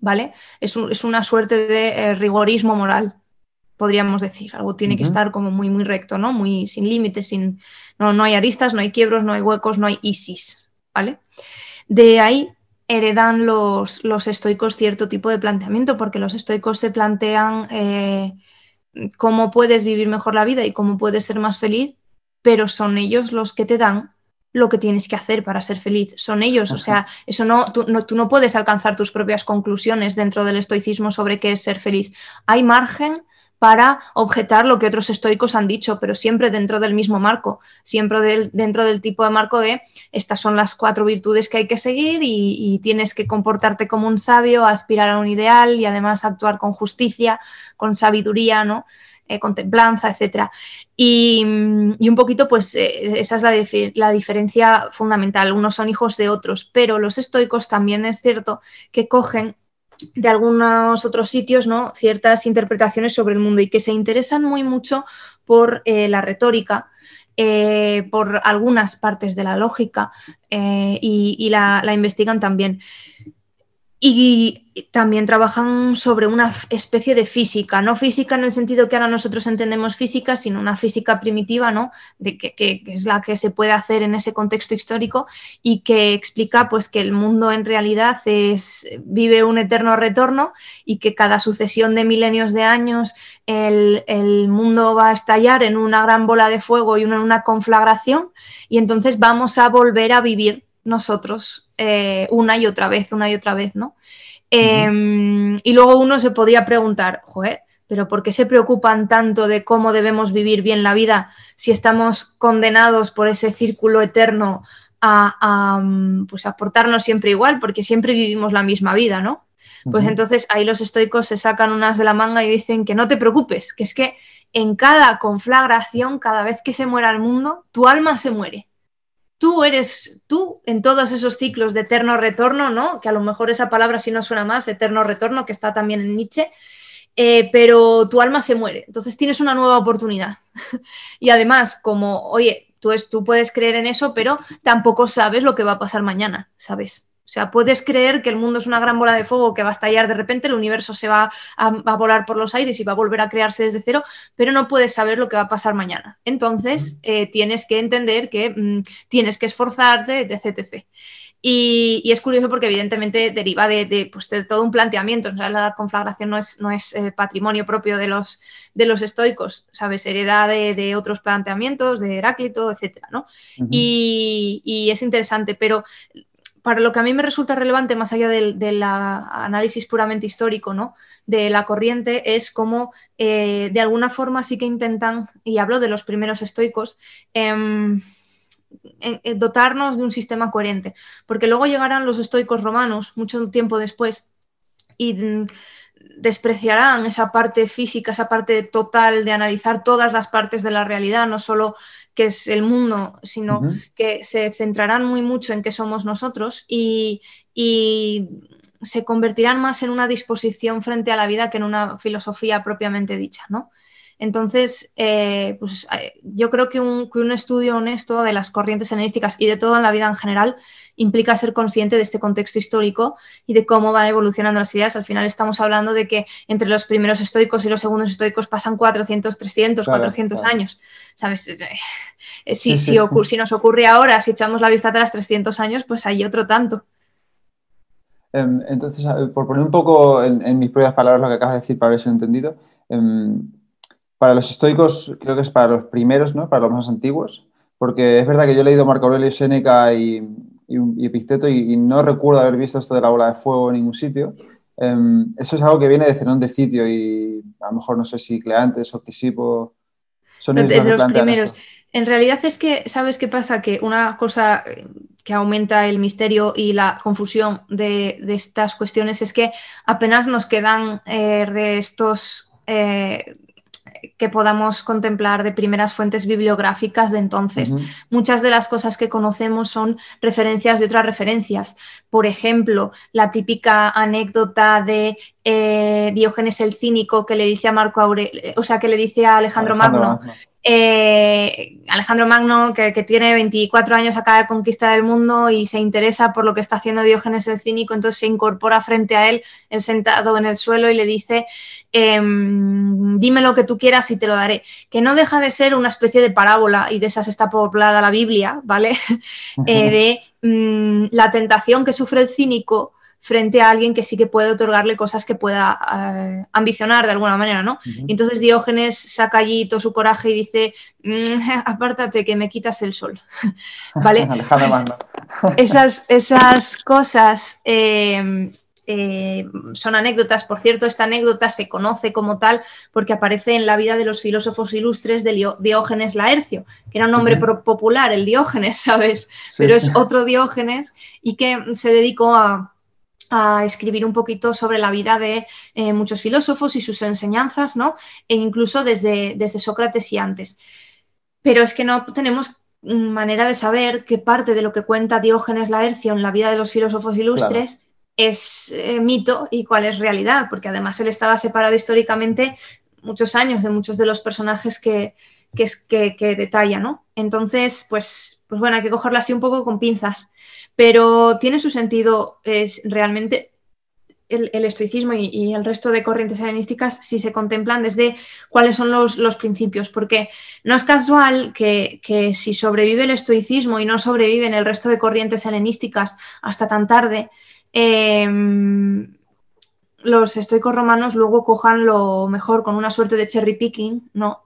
¿vale? Es, una suerte de eh, rigorismo moral, podríamos decir. Algo tiene que estar como muy, muy recto, ¿no? Muy sin límites, sin. No, no hay aristas, no hay quiebros, no hay huecos, no hay isis, ¿vale? De ahí heredan los, los estoicos cierto tipo de planteamiento, porque los estoicos se plantean eh, cómo puedes vivir mejor la vida y cómo puedes ser más feliz, pero son ellos los que te dan lo que tienes que hacer para ser feliz. Son ellos, o sea, eso no tú, no, tú no puedes alcanzar tus propias conclusiones dentro del estoicismo sobre qué es ser feliz. Hay margen para objetar lo que otros estoicos han dicho, pero siempre dentro del mismo marco, siempre dentro del tipo de marco de estas son las cuatro virtudes que hay que seguir y, tienes que comportarte como un sabio, aspirar a un ideal y además actuar con justicia, con sabiduría, ¿no? Eh, con templanza, etc. Y, un poquito, pues eh, esa es la, la, diferencia fundamental. Unos son hijos de otros, pero los estoicos también es cierto que cogen de algunos otros sitios, ¿no? Ciertas interpretaciones sobre el mundo y que se interesan muy mucho por eh, la retórica, eh, por algunas partes de la lógica eh, y, la, la, investigan también. Y también trabajan sobre una especie de física, no física en el sentido que ahora nosotros entendemos física, sino una física primitiva, ¿no? De que, es la que se puede hacer en ese contexto histórico y que explica pues que el mundo en realidad es, vive un eterno retorno y que cada sucesión de milenios de años el, el mundo va a estallar en una gran bola de fuego y en una conflagración y entonces vamos a volver a vivir nosotros eh, una y otra vez, una y otra vez, ¿no? Em, y luego uno se podría preguntar, joder, pero ¿por qué se preocupan tanto de cómo debemos vivir bien la vida si estamos condenados por ese círculo eterno a, mm, pues a portarnos siempre igual? Porque siempre vivimos la misma vida, ¿no? Pues entonces ahí los estoicos se sacan unas de la manga y dicen que no te preocupes, que es que en cada conflagración, cada vez que se muera el mundo, tu alma se muere tú eres tú en todos esos ciclos de eterno retorno, ¿no? Que a lo mejor esa palabra sí no suena más, eterno retorno, que está también en Nietzsche, eh, pero tu alma se muere. Entonces tienes una nueva oportunidad. y además, como, oye, tú, es, tú puedes creer en eso, pero tampoco sabes lo que va a pasar mañana, ¿sabes? O sea, puedes creer que el mundo es una gran bola de fuego que va a estallar de repente, el universo se va a, volar por los aires y va a volver a crearse desde cero, pero no puedes saber lo que va a pasar mañana. Entonces, eh, tienes que entender que mm, tienes que esforzarte, etc. Y, es curioso porque evidentemente deriva de, pues, todo un planteamiento. O sea, la conflagración no es, no es eh, patrimonio propio de los, de los estoicos, ¿sabes? Hereda de, otros planteamientos, de Heráclito, etc. ¿no? y, y, es interesante, pero para lo que a mí me resulta relevante, más allá del, análisis puramente histórico ¿no? de la corriente, es cómo eh, de alguna forma sí que intentan, y hablo de los primeros estoicos, em, dotarnos de un sistema coherente. Porque luego llegarán los estoicos romanos, mucho tiempo después, y mm, despreciarán esa parte física, esa parte total de analizar todas las partes de la realidad, no solo que es el mundo, sino que se centrarán muy mucho en qué somos nosotros y, y, se convertirán más en una disposición frente a la vida que en una filosofía propiamente dicha, ¿no? Entonces, eh, pues, eh, yo creo que un, estudio honesto de las corrientes helenísticas y de toda la vida en general implica ser consciente de este contexto histórico y de cómo van evolucionando las ideas. Al final estamos hablando de que entre los primeros estoicos y los segundos estoicos pasan 400, 300, 400 años. ¿Sabes? Eh, si, si, nos ocurre ahora, si echamos la vista atrás 300 años, pues hay otro tanto. Em, entonces, por poner un poco en, mis propias palabras lo que acabas de decir para ver si lo he entendido, em, para los estoicos creo que es para los primeros, ¿no? para los más antiguos, porque es verdad que yo he leído Marco Aurelio Séneca y, y, Epicteto y, no recuerdo haber visto esto de la bola de fuego en ningún sitio. Em, eso es algo que viene de Zenón de Sitio y a lo mejor no sé si Cleantes o Tisipo son de, los primeros. En realidad es que, ¿sabes qué pasa? Que una cosa que aumenta el misterio y la confusión de, estas cuestiones es que apenas nos quedan eh, restos eh, que podamos contemplar de primeras fuentes bibliográficas de entonces. Muchas de las cosas que conocemos son referencias de otras referencias. Por ejemplo, la típica anécdota de eh, Diógenes el cínico que le dice a Marco Aurelio, o sea, que le dice a Alejandro, Magno. Eh, Alejandro Magno, que, tiene 24 años, acaba de conquistar el mundo y se interesa por lo que está haciendo Diógenes el Cínico, entonces se incorpora frente a él, él sentado en el suelo, y le dice, em, dime lo que tú quieras y te lo daré. Que no deja de ser una especie de parábola, y de esas está poblada la Biblia, ¿vale? Eh, de mm, la tentación que sufre el cínico frente a alguien que sí que puede otorgarle cosas que pueda eh, ambicionar de alguna manera, ¿no? Y entonces Diógenes saca allí todo su coraje y dice, mm, apártate que me quitas el sol, ¿vale? esas, esas cosas... Em, eh, son anécdotas. Por cierto, esta anécdota se conoce como tal porque aparece en la vida de los filósofos ilustres de Diógenes Laercio, que era un nombre popular, el Diógenes, ¿sabes? Pero es otro Diógenes y que se dedicó a, a escribir un poquito sobre la vida de eh, muchos filósofos y sus enseñanzas, ¿no? E incluso desde, desde Sócrates y antes. Pero es que no tenemos manera de saber qué parte de lo que cuenta Diógenes Laercio en la vida de los filósofos ilustres es eh, mito y cuál es realidad, porque además él estaba separado históricamente muchos años de muchos de los personajes que, que, que detalla, ¿no? Entonces, pues, pues bueno, hay que cogerlo así un poco con pinzas pero tiene su sentido es realmente el, estoicismo y, el resto de corrientes helenísticas si se contemplan desde cuáles son los, principios, porque no es casual que, si sobrevive el estoicismo y no sobreviven el resto de corrientes helenísticas hasta tan tarde, em, los estoicos romanos luego cojan lo mejor con una suerte de cherry picking, ¿no?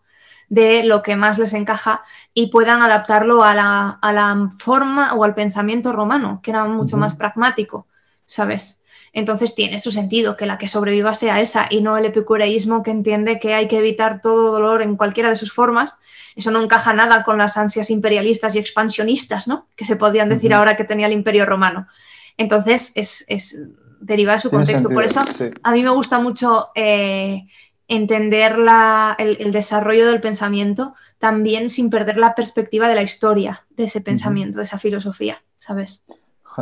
De lo que más les encaja y puedan adaptarlo a la, forma o al pensamiento romano, que era mucho más pragmático, ¿sabes? Entonces tiene su sentido que la que sobreviva sea esa y no el epicureísmo que entiende que hay que evitar todo dolor en cualquiera de sus formas. Eso no encaja nada con las ansias imperialistas y expansionistas, ¿no? Que se podían decir ahora que tenía el imperio romano. Entonces es, es deriva de su contexto. Por eso a mí me gusta mucho eh, entender el, desarrollo del pensamiento también sin perder la perspectiva de la historia de ese pensamiento, de esa filosofía, ¿sabes?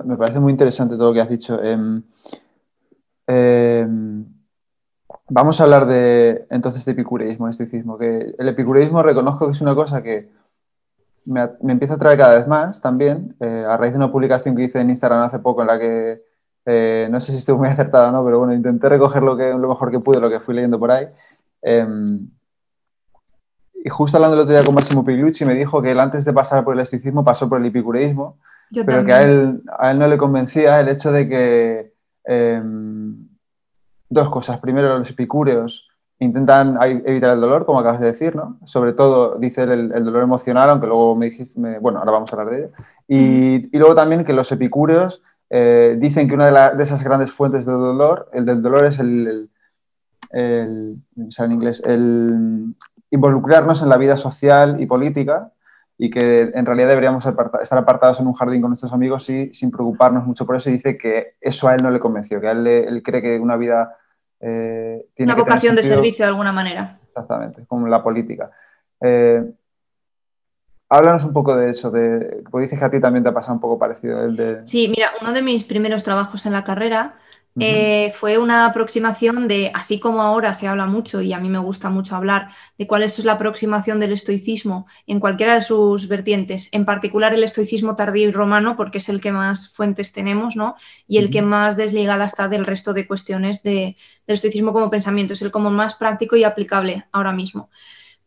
Me parece muy interesante todo lo que has dicho. Em, em, vamos a hablar de entonces de epicureísmo, estoicismo, que el epicureísmo reconozco que es una cosa que me, empieza a traer cada vez más también, eh, a raíz de una publicación que hice en Instagram hace poco en la que eh, no sé si estuve muy acertado o no, pero bueno, intenté recoger lo, que, lo mejor que pude, lo que fui leyendo por ahí. Em, y justo hablando el otro día con Massimo Pigliucci, me dijo que él antes de pasar por el estoicismo pasó por el epicureísmo, pero que a él, a él no le convencía el hecho de que em, dos cosas. Primero, los epicúreos intentan evitar el dolor, como acabas de decir, ¿no? Sobre todo, dice el, el dolor emocional, aunque luego me dijiste, bueno, ahora vamos a hablar de ello. Y, y luego también que los epicúreos eh, dicen que una de, esas grandes fuentes de dolor, el del dolor es el, en inglés, el involucrarnos en la vida social y política y que en realidad deberíamos estar apartados en un jardín con nuestros amigos y sin preocuparnos mucho por eso. Y dice que eso a él no le convenció, que a él, él cree que una vida eh, tiene... Una vocación de servicio de alguna manera. Exactamente, como la política. Eh, háblanos un poco de eso, de, porque dices que a ti también te ha pasado un poco parecido el de... Sí, mira, uno de mis primeros trabajos en la carrera eh, fue una aproximación de, así como ahora se habla mucho y a mí me gusta mucho hablar de cuál es la aproximación del estoicismo en cualquiera de sus vertientes, en particular el estoicismo tardío y romano, porque es el que más fuentes tenemos, ¿no? Y el que más desligada está del resto de cuestiones de, del estoicismo como pensamiento, es el como más práctico y aplicable ahora mismo.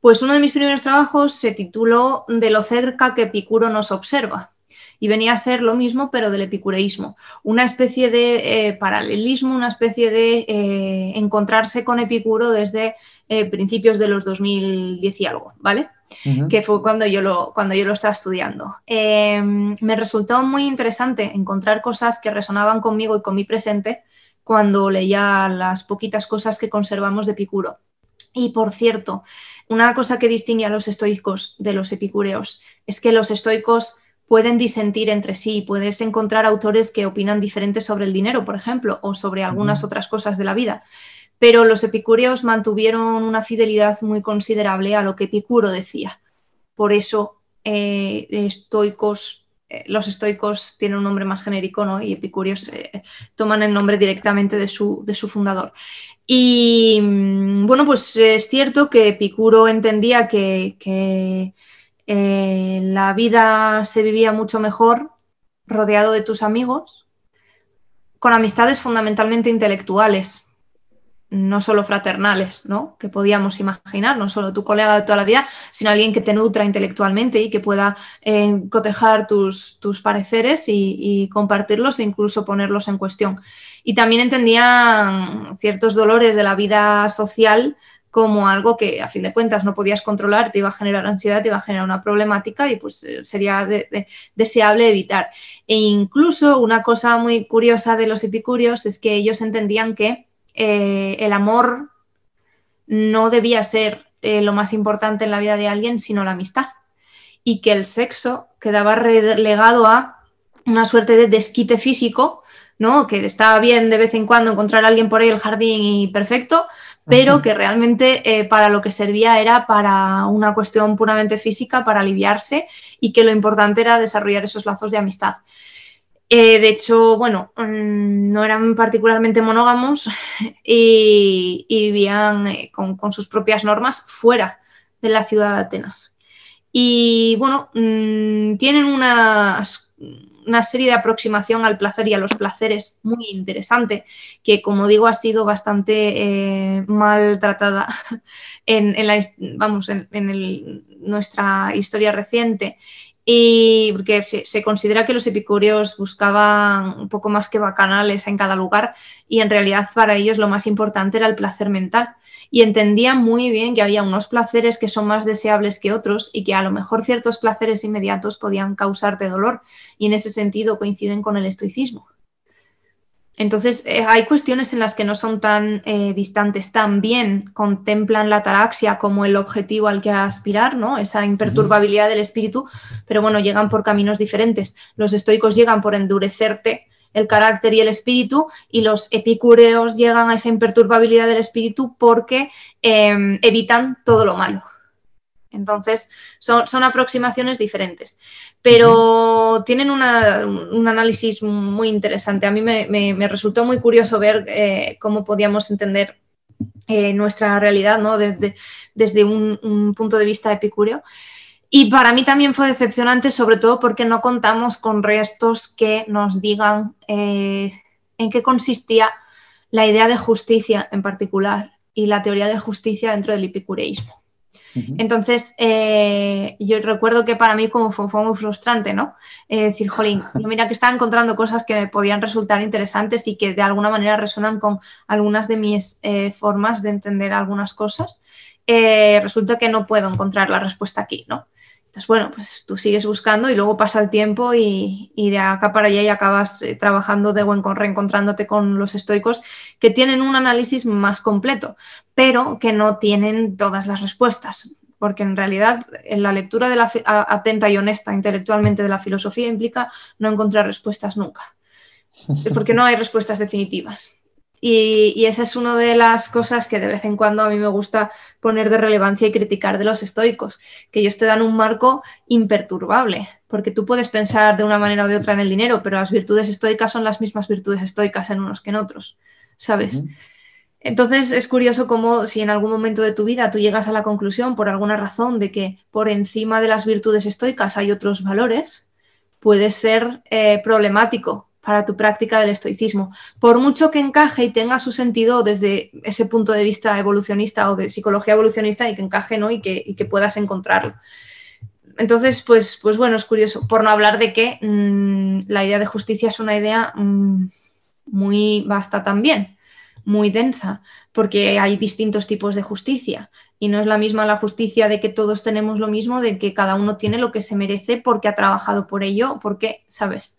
Pues uno de mis primeros trabajos se tituló De lo cerca que Epicuro nos observa y venía a ser lo mismo, pero del epicureísmo. Una especie de eh, paralelismo, una especie de eh, encontrarse con Epicuro desde eh, principios de los 2010 y algo, ¿vale? que fue cuando yo lo, cuando yo lo estaba estudiando. Em, me resultó muy interesante encontrar cosas que resonaban conmigo y con mi presente cuando leía las poquitas cosas que conservamos de Epicuro. Y por cierto, una cosa que distingue a los estoicos de los epicureos es que los estoicos pueden disentir entre sí. Puedes encontrar autores que opinan diferente sobre el dinero, por ejemplo, o sobre algunas otras cosas de la vida. Pero los epicúreos mantuvieron una fidelidad muy considerable a lo que Epicuro decía. Por eso, eh, estoicos, eh, los estoicos tienen un nombre más genérico, ¿no? Y epicúreos eh, toman el nombre directamente de su, de su fundador. Y mm, bueno, pues es cierto que Epicuro entendía que eh, la vida se vivía mucho mejor rodeado de tus amigos, con amistades fundamentalmente intelectuales, no solo fraternales, ¿no? Que podíamos imaginar, no solo tu colega de toda la vida, sino alguien que te nutra intelectualmente y que pueda eh, cotejar tus, tus pareceres y, compartirlos e incluso ponerlos en cuestión. Y también entendían ciertos dolores de la vida social como algo que a fin de cuentas no podías controlar, te iba a generar ansiedad, te iba a generar una problemática y pues eh, sería deseable evitar. E incluso una cosa muy curiosa de los epicúreos es que ellos entendían que eh, el amor no debía ser eh, lo más importante en la vida de alguien, sino la amistad. Y que el sexo quedaba relegado a una suerte de desquite físico, ¿no? Que estaba bien de vez en cuando encontrar a alguien por ahí el jardín y perfecto, pero que realmente eh, para lo que servía era para una cuestión puramente física, para aliviarse y que lo importante era desarrollar esos lazos de amistad. Eh, de hecho, bueno, mm, no eran particularmente monógamos y, vivían eh, con, con, sus propias normas fuera de la ciudad de Atenas. Y bueno, mm, tienen unas una serie de aproximación al placer y a los placeres muy interesante, que como digo ha sido bastante eh, maltratada en, vamos, en, nuestra historia reciente. Y porque se, se, considera que los epicúreos buscaban un poco más que bacanales en cada lugar y en realidad para ellos lo más importante era el placer mental y entendía muy bien que había unos placeres que son más deseables que otros y que a lo mejor ciertos placeres inmediatos podían causarte dolor y en ese sentido coinciden con el estoicismo. Entonces, eh, hay cuestiones en las que no son tan eh, distantes, también contemplan la ataraxia como el objetivo al que aspirar, ¿no? Esa imperturbabilidad del espíritu, pero bueno, llegan por caminos diferentes. Los estoicos llegan por endurecerte el carácter y el espíritu, y los epicúreos llegan a esa imperturbabilidad del espíritu porque em, evitan todo lo malo. Entonces, son, son aproximaciones diferentes, pero tienen un análisis muy interesante. A mí me, resultó muy curioso ver eh, cómo podíamos entender eh, nuestra realidad ¿no? desde, desde un, un, punto de vista epicúreo. Y para mí también fue decepcionante, sobre todo porque no contamos con restos que nos digan eh, en qué consistía la idea de justicia en particular y la teoría de justicia dentro del epicureísmo. Entonces, eh, yo recuerdo que para mí como fue, muy frustrante, ¿no? Eh, decir, jolín, mira que estaba encontrando cosas que me podían resultar interesantes y que de alguna manera resuenan con algunas de mis formas de entender algunas cosas. Resulta que no puedo encontrar la respuesta aquí, ¿no? Entonces, bueno, pues tú sigues buscando y luego pasa el tiempo y, de acá para allá y acabas eh, trabajando de buen con reencontrándote con los estoicos que tienen un análisis más completo, pero que no tienen todas las respuestas. porque en realidad en la lectura de la atenta y honesta intelectualmente de la filosofía implica no encontrar respuestas nunca, porque no hay respuestas definitivas. Y, esa es una de las cosas que de vez en cuando a mí me gusta poner de relevancia y criticar de los estoicos, que ellos te dan un marco imperturbable, porque tú puedes pensar de una manera o de otra en el dinero, pero las virtudes estoicas son las mismas virtudes estoicas en unos que en otros, ¿sabes? Entonces es curioso cómo si en algún momento de tu vida tú llegas a la conclusión por alguna razón de que por encima de las virtudes estoicas hay otros valores, puede ser eh, problemático para tu práctica del estoicismo. Por mucho que encaje y tenga su sentido desde ese punto de vista evolucionista o de psicología evolucionista y que encaje ¿no? y, que, puedas encontrarlo. Entonces, pues, pues bueno, es curioso, por no hablar de que mm, la idea de justicia es una idea mm, muy vasta también, muy densa, porque hay distintos tipos de justicia y no es la misma la justicia de que todos tenemos lo mismo, de que cada uno tiene lo que se merece porque ha trabajado por ello, porque, ¿sabes?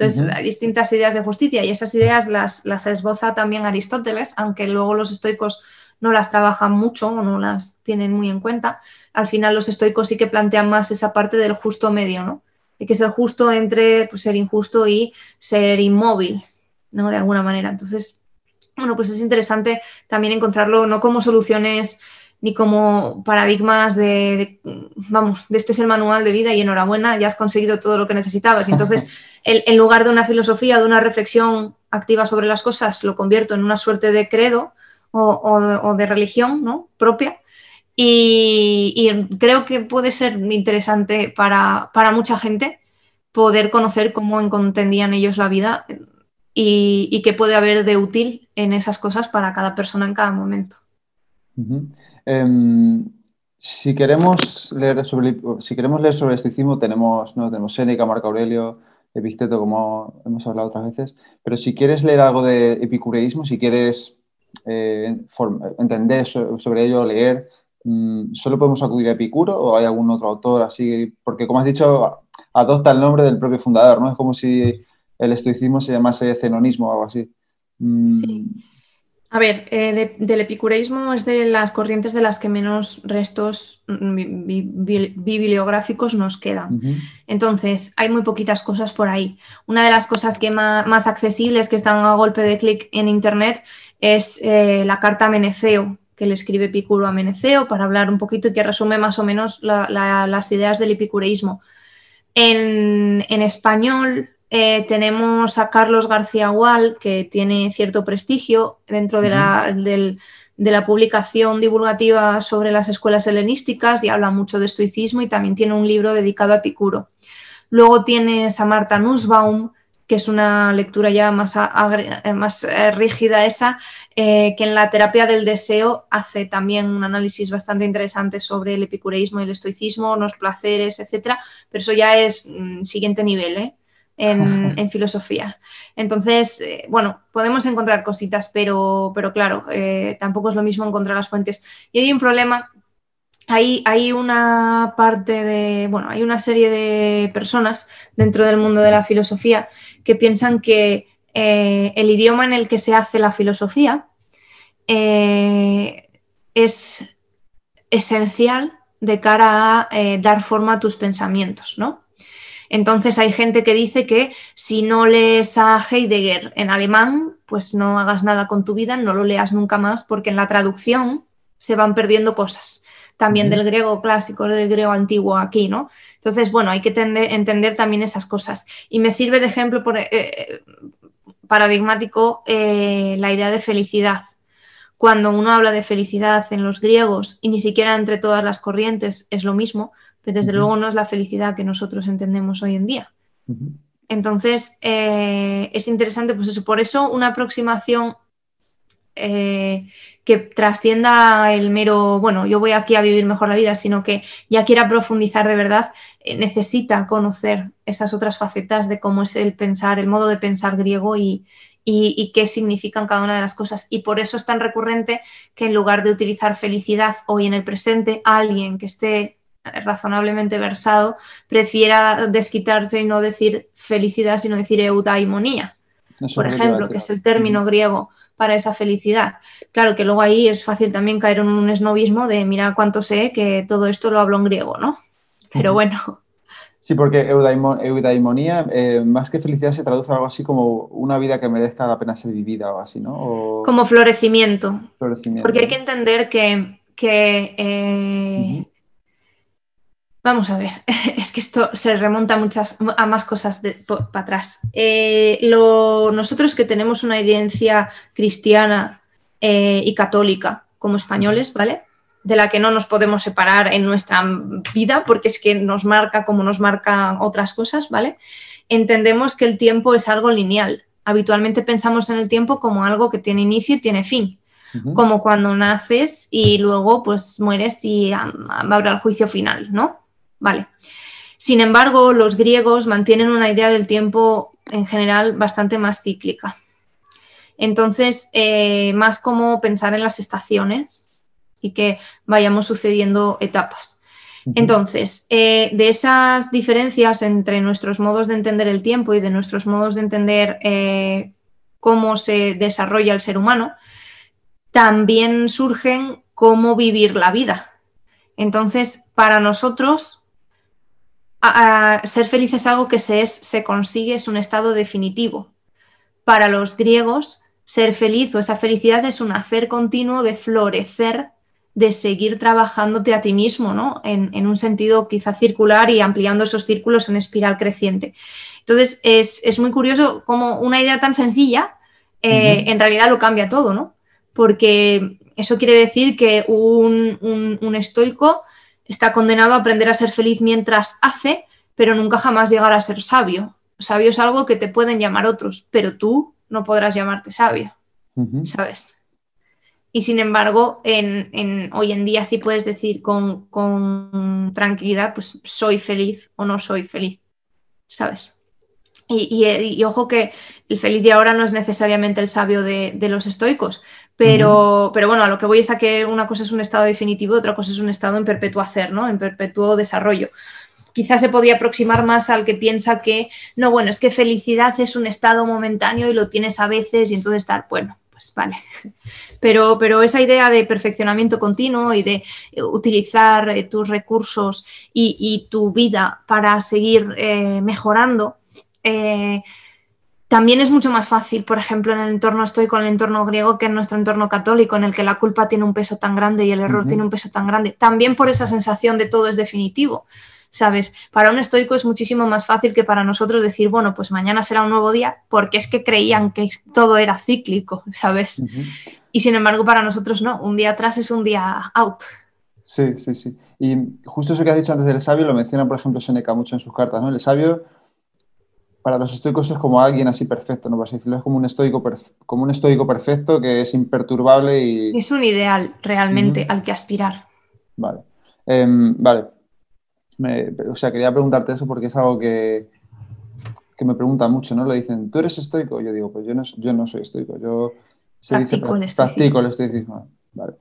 Entonces, hay distintas ideas de justicia y esas ideas las, las esboza también Aristóteles, aunque luego los estoicos no las trabajan mucho o no las tienen muy en cuenta. Al final los estoicos sí que plantean más esa parte del justo medio, ¿no? De que es el justo entre pues, ser injusto y ser inmóvil, ¿no? De alguna manera. Entonces, bueno, pues es interesante también encontrarlo no como soluciones ni como paradigmas de, vamos, de este es el manual de vida y enhorabuena, ya has conseguido todo lo que necesitabas. Y entonces, en lugar de una filosofía, de una reflexión activa sobre las cosas, lo convierto en una suerte de credo o, de religión ¿no? propia. Y, creo que puede ser interesante para, mucha gente poder conocer cómo entendían ellos la vida y, qué puede haber de útil en esas cosas para cada persona en cada momento. Em, si, queremos leer sobre, si queremos leer sobre estoicismo, tenemos, ¿no? tenemos Séneca, Marco Aurelio, Epicteto, como hemos hablado otras veces, pero si quieres leer algo de epicureísmo, si quieres eh, entender sobre ello, leer, mm, ¿solo podemos acudir a Epicuro o hay algún otro autor así? Porque como has dicho, adopta el nombre del propio fundador, ¿no? Es como si el estoicismo se llamase cenonismo o algo así. Mm, sí. A ver, eh, del epicureísmo es de las corrientes de las que menos restos mm, bibliográficos nos quedan. Entonces, hay muy poquitas cosas por ahí. Una de las cosas que más, accesibles que están a golpe de clic en Internet es eh, la carta a Meneceo, que le escribe Epicuro a Meneceo para hablar un poquito y que resume más o menos las ideas del epicureísmo. En, en español eh, tenemos a Carlos García Gual, que tiene cierto prestigio dentro de, la, publicación divulgativa sobre las escuelas helenísticas y habla mucho de estoicismo y también tiene un libro dedicado a Epicuro. Luego tienes a Marta Nussbaum, que es una lectura ya más, eh, más eh, rígida esa, que en la terapia del deseo hace también un análisis bastante interesante sobre el epicureísmo y el estoicismo, los placeres, etc. Pero eso ya es mm, siguiente nivel, ¿eh? En, filosofía. Entonces, eh, bueno, podemos encontrar cositas, pero, pero claro, eh, tampoco es lo mismo encontrar las fuentes. Y hay un problema, hay, hay una parte de, bueno, hay una serie de personas dentro del mundo de la filosofía que piensan que eh, el idioma en el que se hace la filosofía es esencial de cara a dar forma a tus pensamientos, ¿no? Entonces hay gente que dice que si no lees a Heidegger en alemán, pues no hagas nada con tu vida, no lo leas nunca más, porque en la traducción se van perdiendo cosas también del griego clásico, del griego antiguo aquí, ¿no? Entonces, bueno, hay que entender también esas cosas. Y me sirve de ejemplo eh, eh, paradigmático eh, la idea de felicidad. Cuando uno habla de felicidad en los griegos y ni siquiera entre todas las corrientes es lo mismo, desde luego no es la felicidad que nosotros entendemos hoy en día. Entonces, eh, es interesante, pues eso, por eso una aproximación eh, que trascienda el mero, bueno, yo voy aquí a vivir mejor la vida, sino que ya quiera profundizar de verdad, eh, necesita conocer esas otras facetas de cómo es el pensar, el modo de pensar griego y, y, qué significan cada una de las cosas. Y por eso es tan recurrente que en lugar de utilizar felicidad hoy en el presente, alguien que esté razonablemente versado prefiera desquitarse y no decir felicidad, sino decir eudaimonía. por ejemplo, que es el término griego para esa felicidad. Claro que luego ahí es fácil también caer en un esnovismo de mira cuánto sé que todo esto lo hablo en griego, ¿no? Pero bueno. Sí, porque eudaimonía, eh, más que felicidad, se traduce algo así como una vida que merezca la pena ser vivida o así, ¿no? Como florecimiento. Porque hay que entender que, eh, Vamos a ver, es que esto se remonta a, muchas, a más cosas para atrás. Eh, nosotros que tenemos una herencia cristiana y católica como españoles, ¿vale? de la que no nos podemos separar en nuestra vida, porque es que nos marca como nos marcan otras cosas, ¿vale? Entendemos que el tiempo es algo lineal. Habitualmente pensamos en el tiempo como algo que tiene inicio y tiene fin, como cuando naces y luego pues mueres y habrá el juicio final, ¿no? Vale. Sin embargo, los griegos mantienen una idea del tiempo en general bastante más cíclica. Entonces, eh, más como pensar en las estaciones, y que vayamos sucediendo etapas. Entonces, eh, de esas diferencias entre nuestros modos de entender el tiempo y de nuestros modos de entender eh, cómo se desarrolla el ser humano, también surgen cómo vivir la vida. Entonces, para nosotros, ser feliz es algo que se, es, se consigue, es un estado definitivo. Para los griegos, ser feliz o esa felicidad es un hacer continuo de florecer de seguir trabajándote a ti mismo, ¿no? En, un sentido quizá circular y ampliando esos círculos en espiral creciente. Entonces, es, muy curioso cómo una idea tan sencilla eh, en realidad lo cambia todo, ¿no? Porque eso quiere decir que un, un, estoico está condenado a aprender a ser feliz mientras hace, pero nunca jamás llegar a ser sabio. Sabio es algo que te pueden llamar otros, pero tú no podrás llamarte sabio, ¿sabes? Y sin embargo, en, hoy en día sí puedes decir con, tranquilidad, pues soy feliz o no soy feliz, ¿sabes? Y, ojo que el feliz de ahora no es necesariamente el sabio de, los estoicos, pero, pero, bueno, a lo que voy es a que una cosa es un estado definitivo, otra cosa es un estado en perpetuo hacer, ¿no? En perpetuo desarrollo. Quizás se podría aproximar más al que piensa que, no, bueno, es que felicidad es un estado momentáneo y lo tienes a veces y entonces estar, bueno, pues vale. Pero, pero esa idea de perfeccionamiento continuo y de eh, utilizar eh, tus recursos y, tu vida para seguir eh, mejorando, también es mucho más fácil, por ejemplo, en el entorno estoy con el entorno griego que en nuestro entorno católico, en el que la culpa tiene un peso tan grande y el error tiene un peso tan grande. También por esa sensación de todo es definitivo. ¿sabes? Para un estoico es muchísimo más fácil que para nosotros decir, bueno, pues mañana será un nuevo día, porque es que creían que todo era cíclico, ¿sabes? Y sin embargo, para nosotros no, un día atrás es un día out. Sí, sí, sí. Y justo eso que has dicho antes del sabio lo menciona, por ejemplo, Seneca mucho en sus cartas, ¿no? El sabio para los estoicos es como alguien así perfecto, ¿no? Por decirlo, es como un estoico, como un estoico perfecto que es imperturbable y... Es un ideal realmente al que aspirar. Vale. Em, vale, o sea, quería preguntarte eso porque es algo que, que me preguntan mucho, ¿no? Le dicen, ¿tú eres estoico? Yo digo, pues yo no, yo no soy estoico, yo practico, el estoicismo. Vale.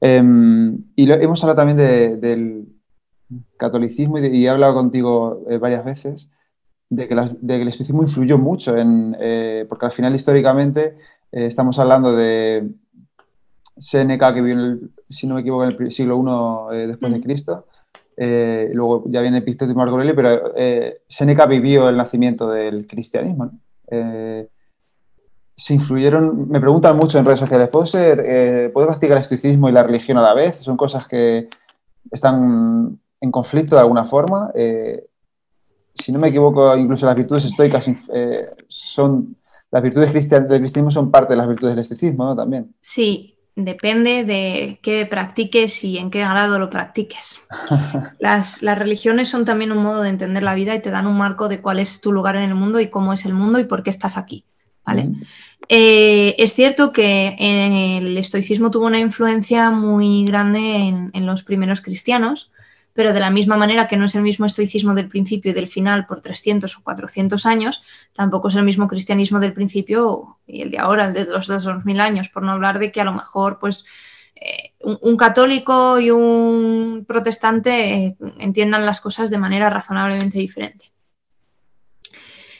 Em, y hemos hablado también del catolicismo y, he hablado contigo eh, varias veces de que, el estoicismo influyó mucho en, eh, porque al final históricamente eh, estamos hablando de Séneca que vivió, en el, si no me equivoco, en el siglo I después de Cristo, eh, luego ya viene Epicteto y Marco Aurelio, pero eh, Seneca vivió el nacimiento del cristianismo. Eh, se influyeron, me preguntan mucho en redes sociales, ¿puedo, ser, ¿puedo practicar el estoicismo y la religión a la vez? Son cosas que están en conflicto de alguna forma. Si no me equivoco, incluso las virtudes estoicas son, las virtudes del cristianismo son parte de las virtudes del estoicismo, ¿no? También. Sí, depende de qué practiques y en qué grado lo practiques. Las, religiones son también un modo de entender la vida y te dan un marco de cuál es tu lugar en el mundo y cómo es el mundo y por qué estás aquí. ¿vale? Eh, es cierto que el estoicismo tuvo una influencia muy grande en los primeros cristianos, pero de la misma manera que no es el mismo estoicismo del principio y del final por 300 o 400 años, tampoco es el mismo cristianismo del principio y el de ahora, el de los 2000 años, por no hablar de que a lo mejor pues eh, un, católico y un protestante eh, entiendan las cosas de manera razonablemente diferente.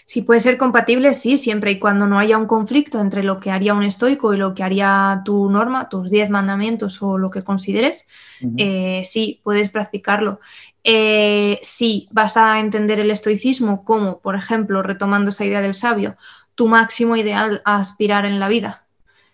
Si puede ser compatible, sí, siempre y cuando no haya un conflicto entre lo que haría un estoico y lo que haría tu norma, tus 10 mandamientos o lo que consideres, eh, sí, puedes practicarlo. Eh, si vas a entender el estoicismo como, por ejemplo, retomando esa idea del sabio, tu máximo ideal a aspirar en la vida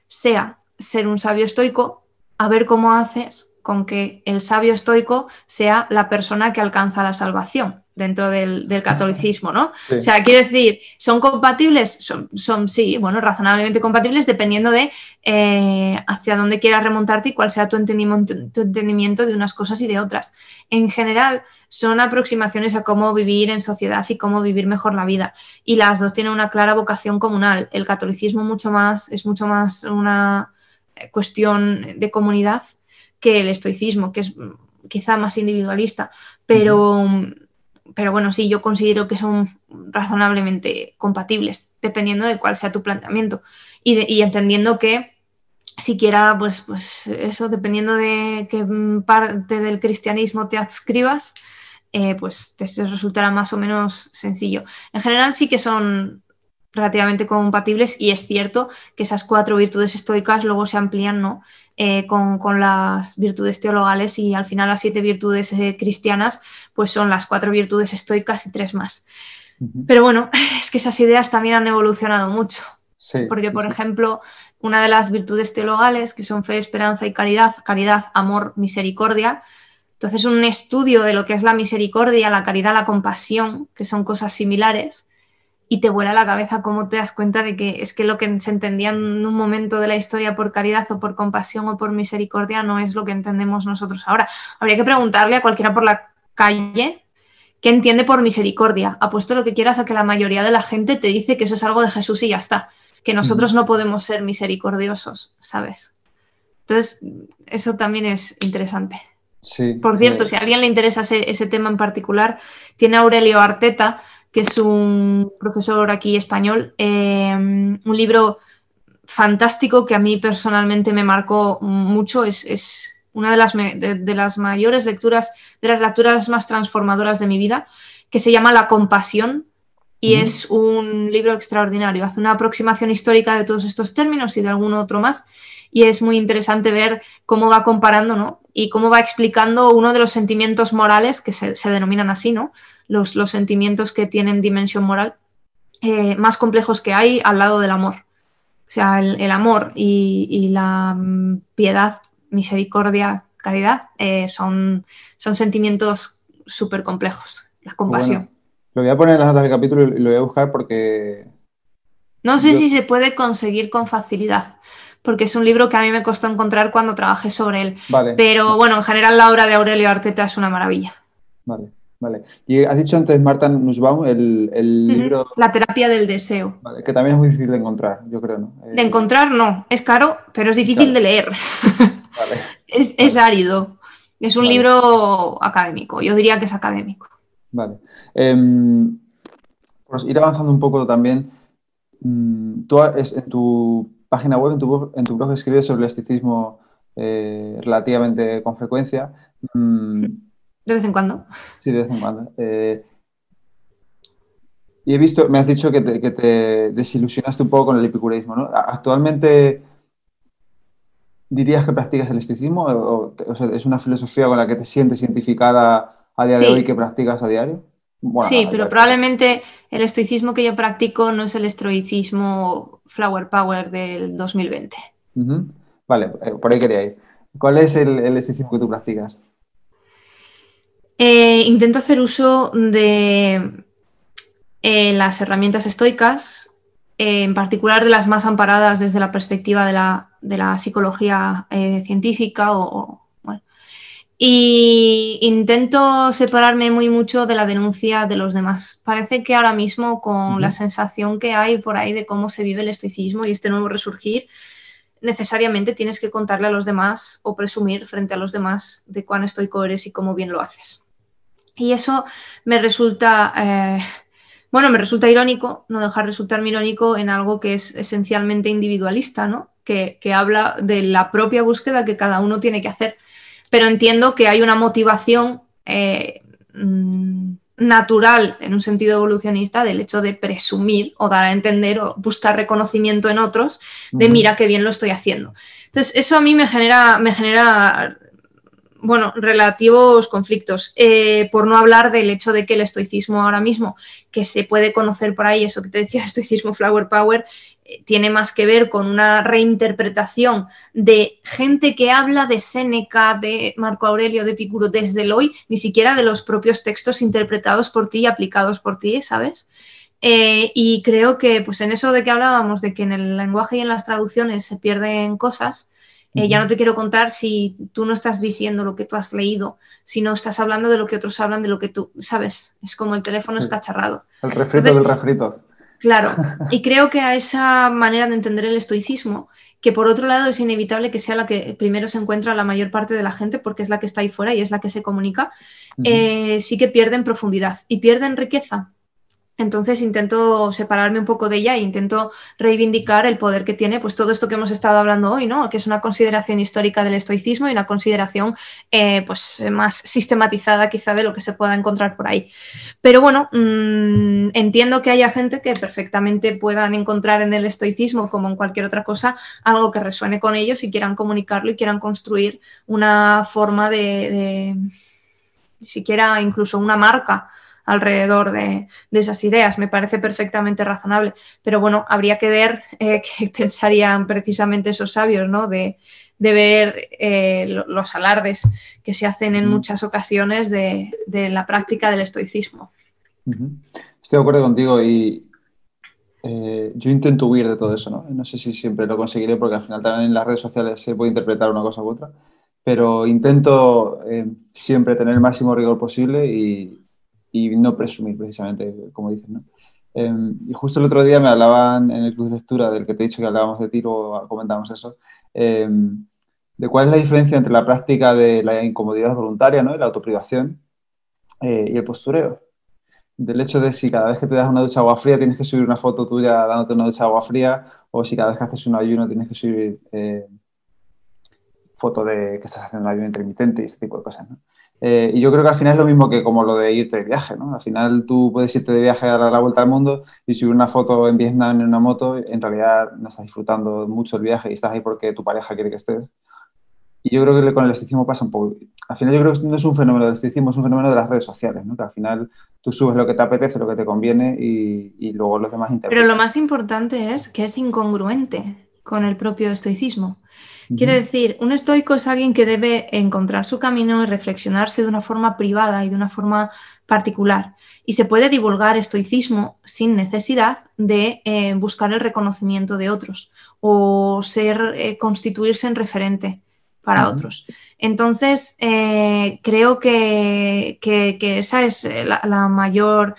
sea ser un sabio estoico, a ver cómo haces con que el sabio estoico sea la persona que alcanza la salvación dentro del, catolicismo, ¿no? O sea, quiere decir, ¿son compatibles? Son, son, sí, bueno, razonablemente compatibles dependiendo de eh, hacia dónde quieras remontarte y cuál sea tu entendimiento, tu entendimiento de unas cosas y de otras. En general, son aproximaciones a cómo vivir en sociedad y cómo vivir mejor la vida. Y las dos tienen una clara vocación comunal. El catolicismo mucho más, es mucho más una cuestión de comunidad que el estoicismo, que es quizá más individualista, pero pero bueno, sí, yo considero que son razonablemente compatibles, dependiendo de cuál sea tu planteamiento y, entendiendo que siquiera, pues, pues eso, dependiendo de qué parte del cristianismo te adscribas, eh, pues te resultará más o menos sencillo. En general sí que son relativamente compatibles y es cierto que esas cuatro virtudes estoicas luego se amplían ¿no? Eh, con, las virtudes teologales y al final las siete virtudes eh, cristianas pues son las cuatro virtudes estoicas y tres más. Pero bueno, es que esas ideas también han evolucionado mucho. Porque, por ejemplo, una de las virtudes teologales, que son fe, esperanza y caridad, caridad, amor, misericordia, entonces un estudio de lo que es la misericordia, la caridad, la compasión, que son cosas similares, y te vuela la cabeza cómo te das cuenta de que es que lo que se entendía en un momento de la historia por caridad o por compasión o por misericordia no es lo que entendemos nosotros ahora. Habría que preguntarle a cualquiera por la calle qué entiende por misericordia. Apuesto lo que quieras a que la mayoría de la gente te dice que eso es algo de Jesús y ya está, que nosotros no podemos ser misericordiosos, ¿sabes? Entonces, eso también es interesante. Sí, por cierto, si a alguien le interesa ese, ese tema en particular, tiene Aurelio Arteta, que es un profesor aquí español, eh, un libro fantástico que a mí personalmente me marcó mucho, es, una de las, de, las, mayores lecturas, de las lecturas más transformadoras de mi vida, que se llama La compasión y es un libro extraordinario. Hace una aproximación histórica de todos estos términos y de algún otro más y es muy interesante ver cómo va comparando ¿no? y cómo va explicando uno de los sentimientos morales que se, se denominan así, ¿no? Los, sentimientos que tienen dimensión moral eh, más complejos que hay al lado del amor. O sea, el, amor y, la mm, piedad, misericordia, caridad eh, son, son sentimientos súper complejos. La compasión. lo voy a poner en las notas del capítulo y lo voy a buscar porque... No sé si se puede conseguir con facilidad, porque es un libro que a mí me costó encontrar cuando trabajé sobre él. Pero bueno, en general la obra de Aurelio Arteta es una maravilla. Vale. Vale. Y has dicho antes, Marta Nussbaum, el, libro... La terapia del deseo. que también es muy difícil de encontrar, yo creo, ¿no? De encontrar no, es caro, pero es difícil de leer. Vale. es, árido. Es un libro académico, yo diría que es académico. Vale. Pues ir avanzando un poco también. Mm, tú en tu página web, en tu, en tu blog, escribes sobre el esticismo eh, relativamente con frecuencia. Mm, de vez en cuando. Sí, de vez en cuando. Eh, y he visto, me has dicho que te, desilusionaste un poco con el epicureísmo, ¿no? Actualmente, ¿dirías que practicas el estoicismo? ¿O, es una filosofía con la que te sientes identificada a día de hoy que practicas a diario? sí, pero probablemente el estoicismo que yo practico no es el estoicismo Flower Power del 2020. Vale, eh, por ahí quería ir. ¿Cuál es el, el estoicismo que tú practicas? Eh, intento hacer uso de eh, las herramientas estoicas, eh, en particular de las más amparadas desde la perspectiva de la, psicología científica o, y intento separarme muy mucho de la denuncia de los demás. Parece que ahora mismo con la sensación que hay por ahí de cómo se vive el estoicismo y este nuevo resurgir, necesariamente tienes que contarle a los demás o presumir frente a los demás de cuán estoico eres y cómo bien lo haces. Y eso me resulta, eh, bueno, me resulta irónico, no dejar resultarme irónico en algo que es esencialmente individualista, ¿no? Que, habla de la propia búsqueda que cada uno tiene que hacer. Pero entiendo que hay una motivación eh, mm, natural en un sentido evolucionista del hecho de presumir o dar a entender o buscar reconocimiento en otros de mira qué bien lo estoy haciendo. Entonces, eso a mí me genera, me genera bueno, relativos conflictos, eh, por no hablar del hecho de que el estoicismo ahora mismo, que se puede conocer por ahí, eso que te decía, estoicismo flower power, eh, tiene más que ver con una reinterpretación de gente que habla de Séneca, de Marco Aurelio, de Epicuro desde el hoy, ni siquiera de los propios textos interpretados por ti y aplicados por ti, ¿sabes? Eh, y creo que, pues en eso de que hablábamos, de que en el lenguaje y en las traducciones se pierden cosas, eh, ya no te quiero contar si tú no estás diciendo lo que tú has leído, sino estás hablando de lo que otros hablan, de lo que tú sabes. Es como el teléfono escacharrado. El refrito del refrito. Claro, y creo que a esa manera de entender el estoicismo, que por otro lado es inevitable que sea la que primero se encuentra la mayor parte de la gente, porque es la que está ahí fuera y es la que se comunica, eh, sí que pierden profundidad y pierden riqueza entonces intento separarme un poco de ella e intento reivindicar el poder que tiene pues todo esto que hemos estado hablando hoy, ¿no? Que es una consideración histórica del estoicismo y una consideración eh, pues más sistematizada quizá de lo que se pueda encontrar por ahí. Pero bueno, mm, entiendo que haya gente que perfectamente puedan encontrar en el estoicismo, como en cualquier otra cosa, algo que resuene con ellos y quieran comunicarlo y quieran construir una forma de, de siquiera incluso una marca alrededor de, esas ideas. Me parece perfectamente razonable. Pero bueno, habría que ver eh, qué pensarían precisamente esos sabios, ¿no? De, ver eh, los alardes que se hacen en muchas ocasiones de, la práctica del estoicismo. Estoy de acuerdo contigo y eh, yo intento huir de todo eso, ¿no? No sé si siempre lo conseguiré porque al final también en las redes sociales se puede interpretar una cosa u otra, pero intento siempre tener el máximo rigor posible y, y no presumir precisamente, como dices, ¿no? Em, y justo el otro día me hablaban en el club de lectura del que te he dicho que hablábamos de tiro, comentamos eso, em, de cuál es la diferencia entre la práctica de la incomodidad voluntaria, ¿no? la autoprivación, eh, y el postureo. Del hecho de si cada vez que te das una ducha agua fría tienes que subir una foto tuya dándote una ducha agua fría, o si cada vez que haces un ayuno tienes que subir eh, foto de que estás haciendo un ayuno intermitente y ese tipo de cosas. ¿no? Eh, y yo creo que al final es lo mismo que como lo de irte de viaje, ¿no? Al final tú puedes irte de viaje a dar la vuelta al mundo y subir una foto en Vietnam en una moto, en realidad no estás disfrutando mucho el viaje y estás ahí porque tu pareja quiere que estés. Y yo creo que con el estoicismo pasa un poco. Al final yo creo que no es un fenómeno del estoicismo, es un fenómeno de las redes sociales, ¿no? Que al final tú subes lo que te apetece, lo que te conviene y, y luego los demás interpretan. Pero lo más importante es que es incongruente con el propio estoicismo. Quiere decir, un estoico es alguien que debe encontrar su camino y reflexionarse de una forma privada y de una forma particular. Y se puede divulgar estoicismo sin necesidad de eh, buscar el reconocimiento de otros o ser, eh, constituirse en referente para otros. Entonces, eh, creo que, esa es la, mayor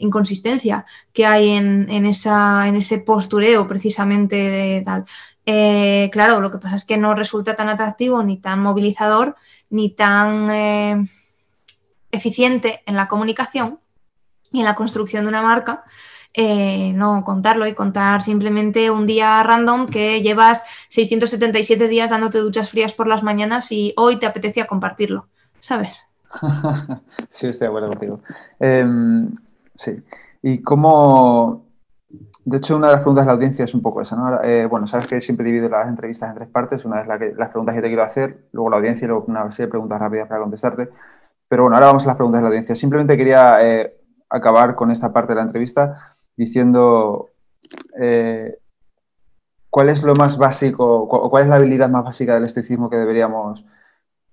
inconsistencia que hay en, esa, en ese postureo precisamente de tal. Eh, claro, lo que pasa es que no resulta tan atractivo, ni tan movilizador, ni tan eh, eficiente en la comunicación y en la construcción de una marca. Eh, no contarlo y contar simplemente un día random que llevas 677 días dándote duchas frías por las mañanas y hoy te apetecía compartirlo, ¿sabes? sí, estoy de acuerdo contigo. Em, sí. ¿Y cómo, de hecho, una de las preguntas de la audiencia es un poco esa, ¿no? Eh, bueno, sabes que siempre divido las entrevistas en tres partes. Una es las preguntas que te quiero hacer, luego la audiencia y luego una serie de preguntas rápidas para contestarte. Pero bueno, ahora vamos a las preguntas de la audiencia. Simplemente quería eh, acabar con esta parte de la entrevista diciendo eh, cuál es lo más básico o cuál es la habilidad más básica del estoicismo que deberíamos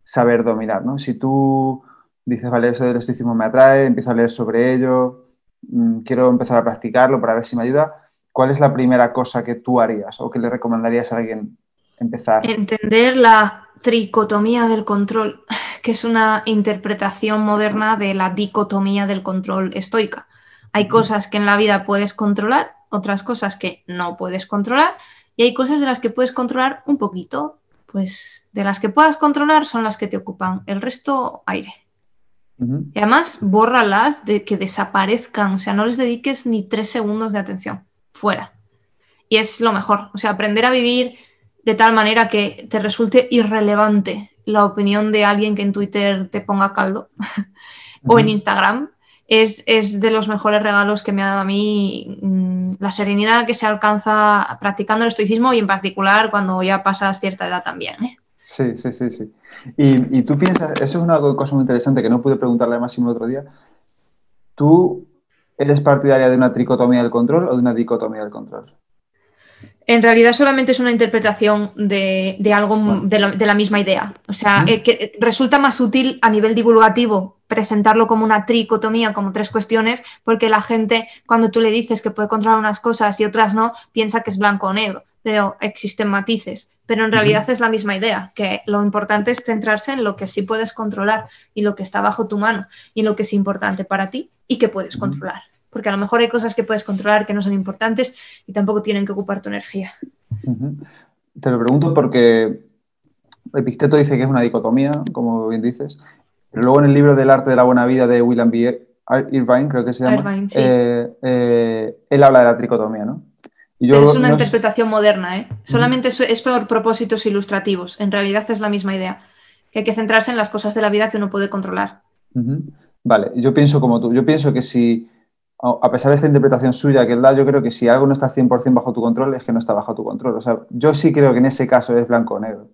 saber dominar, ¿no? Si tú dices, vale, eso del estoicismo me atrae, empiezo a leer sobre ello, mm, quiero empezar a practicarlo para ver si me ayuda, ¿cuál es la primera cosa que tú harías o que le recomendarías a alguien empezar? Entender la tricotomía del control, que es una interpretación moderna de la dicotomía del control estoica. Hay cosas que en la vida puedes controlar, otras cosas que no puedes controlar, y hay cosas de las que puedes controlar un poquito. Pues de las que puedas controlar son las que te ocupan, el resto aire. Y además, bórralas de que desaparezcan, o sea, no les dediques ni tres segundos de atención fuera. Y es lo mejor, o sea, aprender a vivir de tal manera que te resulte irrelevante la opinión de alguien que en Twitter te ponga caldo o en Instagram. es, de los mejores regalos que me ha dado a mí mm, la serenidad que se alcanza practicando el estoicismo y en particular cuando ya pasas cierta edad también. ¿eh? Sí, sí, sí, sí. Y, tú piensas, eso es una cosa muy interesante que no pude preguntarle a Máximo el otro día. ¿Tú eres partidaria de una tricotomía del control o de una dicotomía del control? En realidad solamente es una interpretación de, algo de, la misma idea. O sea, eh, que resulta más útil a nivel divulgativo presentarlo como una tricotomía, como tres cuestiones, porque la gente, cuando tú le dices que puede controlar unas cosas y otras no, piensa que es blanco o negro, pero existen matices. Pero en realidad es la misma idea, que lo importante es centrarse en lo que sí puedes controlar y lo que está bajo tu mano y lo que es importante para ti y que puedes controlar porque a lo mejor hay cosas que puedes controlar que no son importantes y tampoco tienen que ocupar tu energía. Te lo pregunto porque Epicteto dice que es una dicotomía, como bien dices, pero luego en el libro del arte de la buena vida de William B. Irvine, creo que se llama, eh, eh, él habla de la tricotomía, ¿no? es una interpretación moderna, ¿eh? Solamente es, por propósitos ilustrativos. En realidad es la misma idea, que hay que centrarse en las cosas de la vida que uno puede controlar. Vale, yo pienso como tú. Yo pienso que si a pesar de esta interpretación suya que él da, yo creo que si algo no está 100% bajo tu control, es que no está bajo tu control. O sea, yo sí creo que en ese caso es blanco o negro.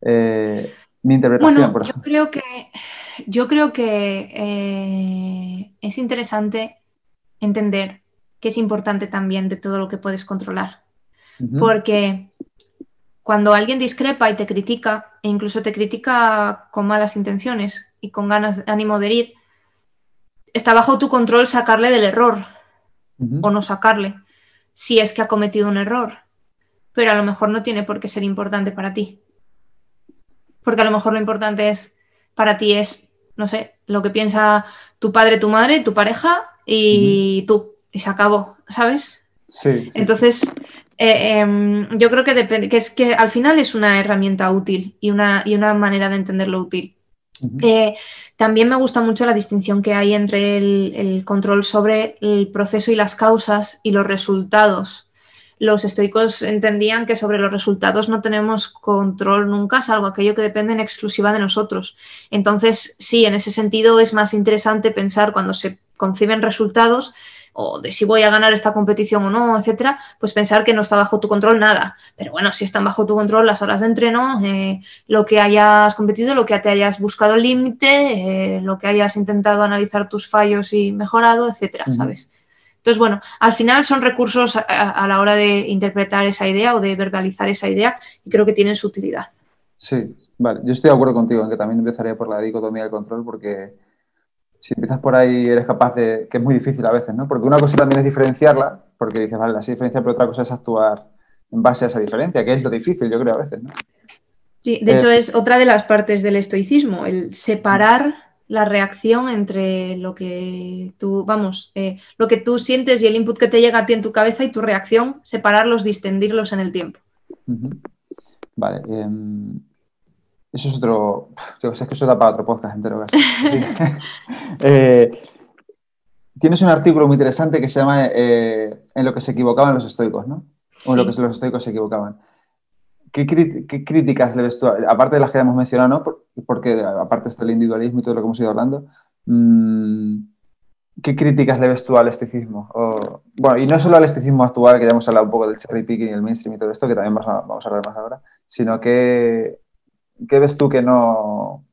Eh, mi interpretación, por ejemplo. Yo creo que, yo creo que eh, es interesante entender que es importante también de todo lo que puedes controlar. Porque cuando alguien discrepa y te critica, e incluso te critica con malas intenciones y con ganas de ánimo de herir, está bajo tu control sacarle del error o no sacarle, si es que ha cometido un error, pero a lo mejor no tiene por qué ser importante para ti. Porque a lo mejor lo importante es para ti es, no sé, lo que piensa tu padre, tu madre, tu pareja y tú, y se acabó, ¿sabes? Sí. Entonces, eh, em, yo creo que, depende, que es que al final es una herramienta útil y una, y una manera de entenderlo útil. Eh, también me gusta mucho la distinción que hay entre el, control sobre el proceso y las causas y los resultados. Los estoicos entendían que sobre los resultados no tenemos control nunca, salvo aquello que depende en exclusiva de nosotros. Entonces, sí, en ese sentido es más interesante pensar cuando se conciben resultados o de si voy a ganar esta competición o no, etcétera, pues pensar que no está bajo tu control nada. Pero bueno, si están bajo tu control las horas de entreno, eh, lo que hayas competido, lo que te hayas buscado el límite, eh, lo que hayas intentado analizar tus fallos y mejorado, etcétera, ¿sabes? Entonces, bueno, al final son recursos a, la hora de interpretar esa idea o de verbalizar esa idea y creo que tienen su utilidad. Sí, vale. Yo estoy de acuerdo contigo en que también empezaría por la dicotomía del control porque si empiezas por ahí eres capaz de, que es muy difícil a veces, ¿no? Porque una cosa también es diferenciarla, porque dices, vale, la diferencia, pero otra cosa es actuar en base a esa diferencia, que es lo difícil, yo creo, a veces, ¿no? Sí, de hecho eh, es otra de las partes del estoicismo, el separar la reacción entre lo que tú, vamos, eh, lo que tú sientes y el input que te llega a ti en tu cabeza y tu reacción, separarlos, distendirlos en el tiempo. Vale. Em, eso es otro. Yo sé que eso da para otro podcast entero. eh, tienes un artículo muy interesante que se llama eh, En lo que se equivocaban los estoicos, ¿no? O en lo que los estoicos se equivocaban. ¿Qué, críticas le ves tú, aparte de las que hemos mencionado, ¿no? porque aparte está el individualismo y todo lo que hemos ido hablando, mm, ¿qué críticas le ves tú al esticismo? bueno, y no solo al esticismo actual, que ya hemos hablado un poco del cherry picking y el mainstream y todo esto, que también vamos a, vamos a hablar más ahora, sino que ¿Qué ves tú que no...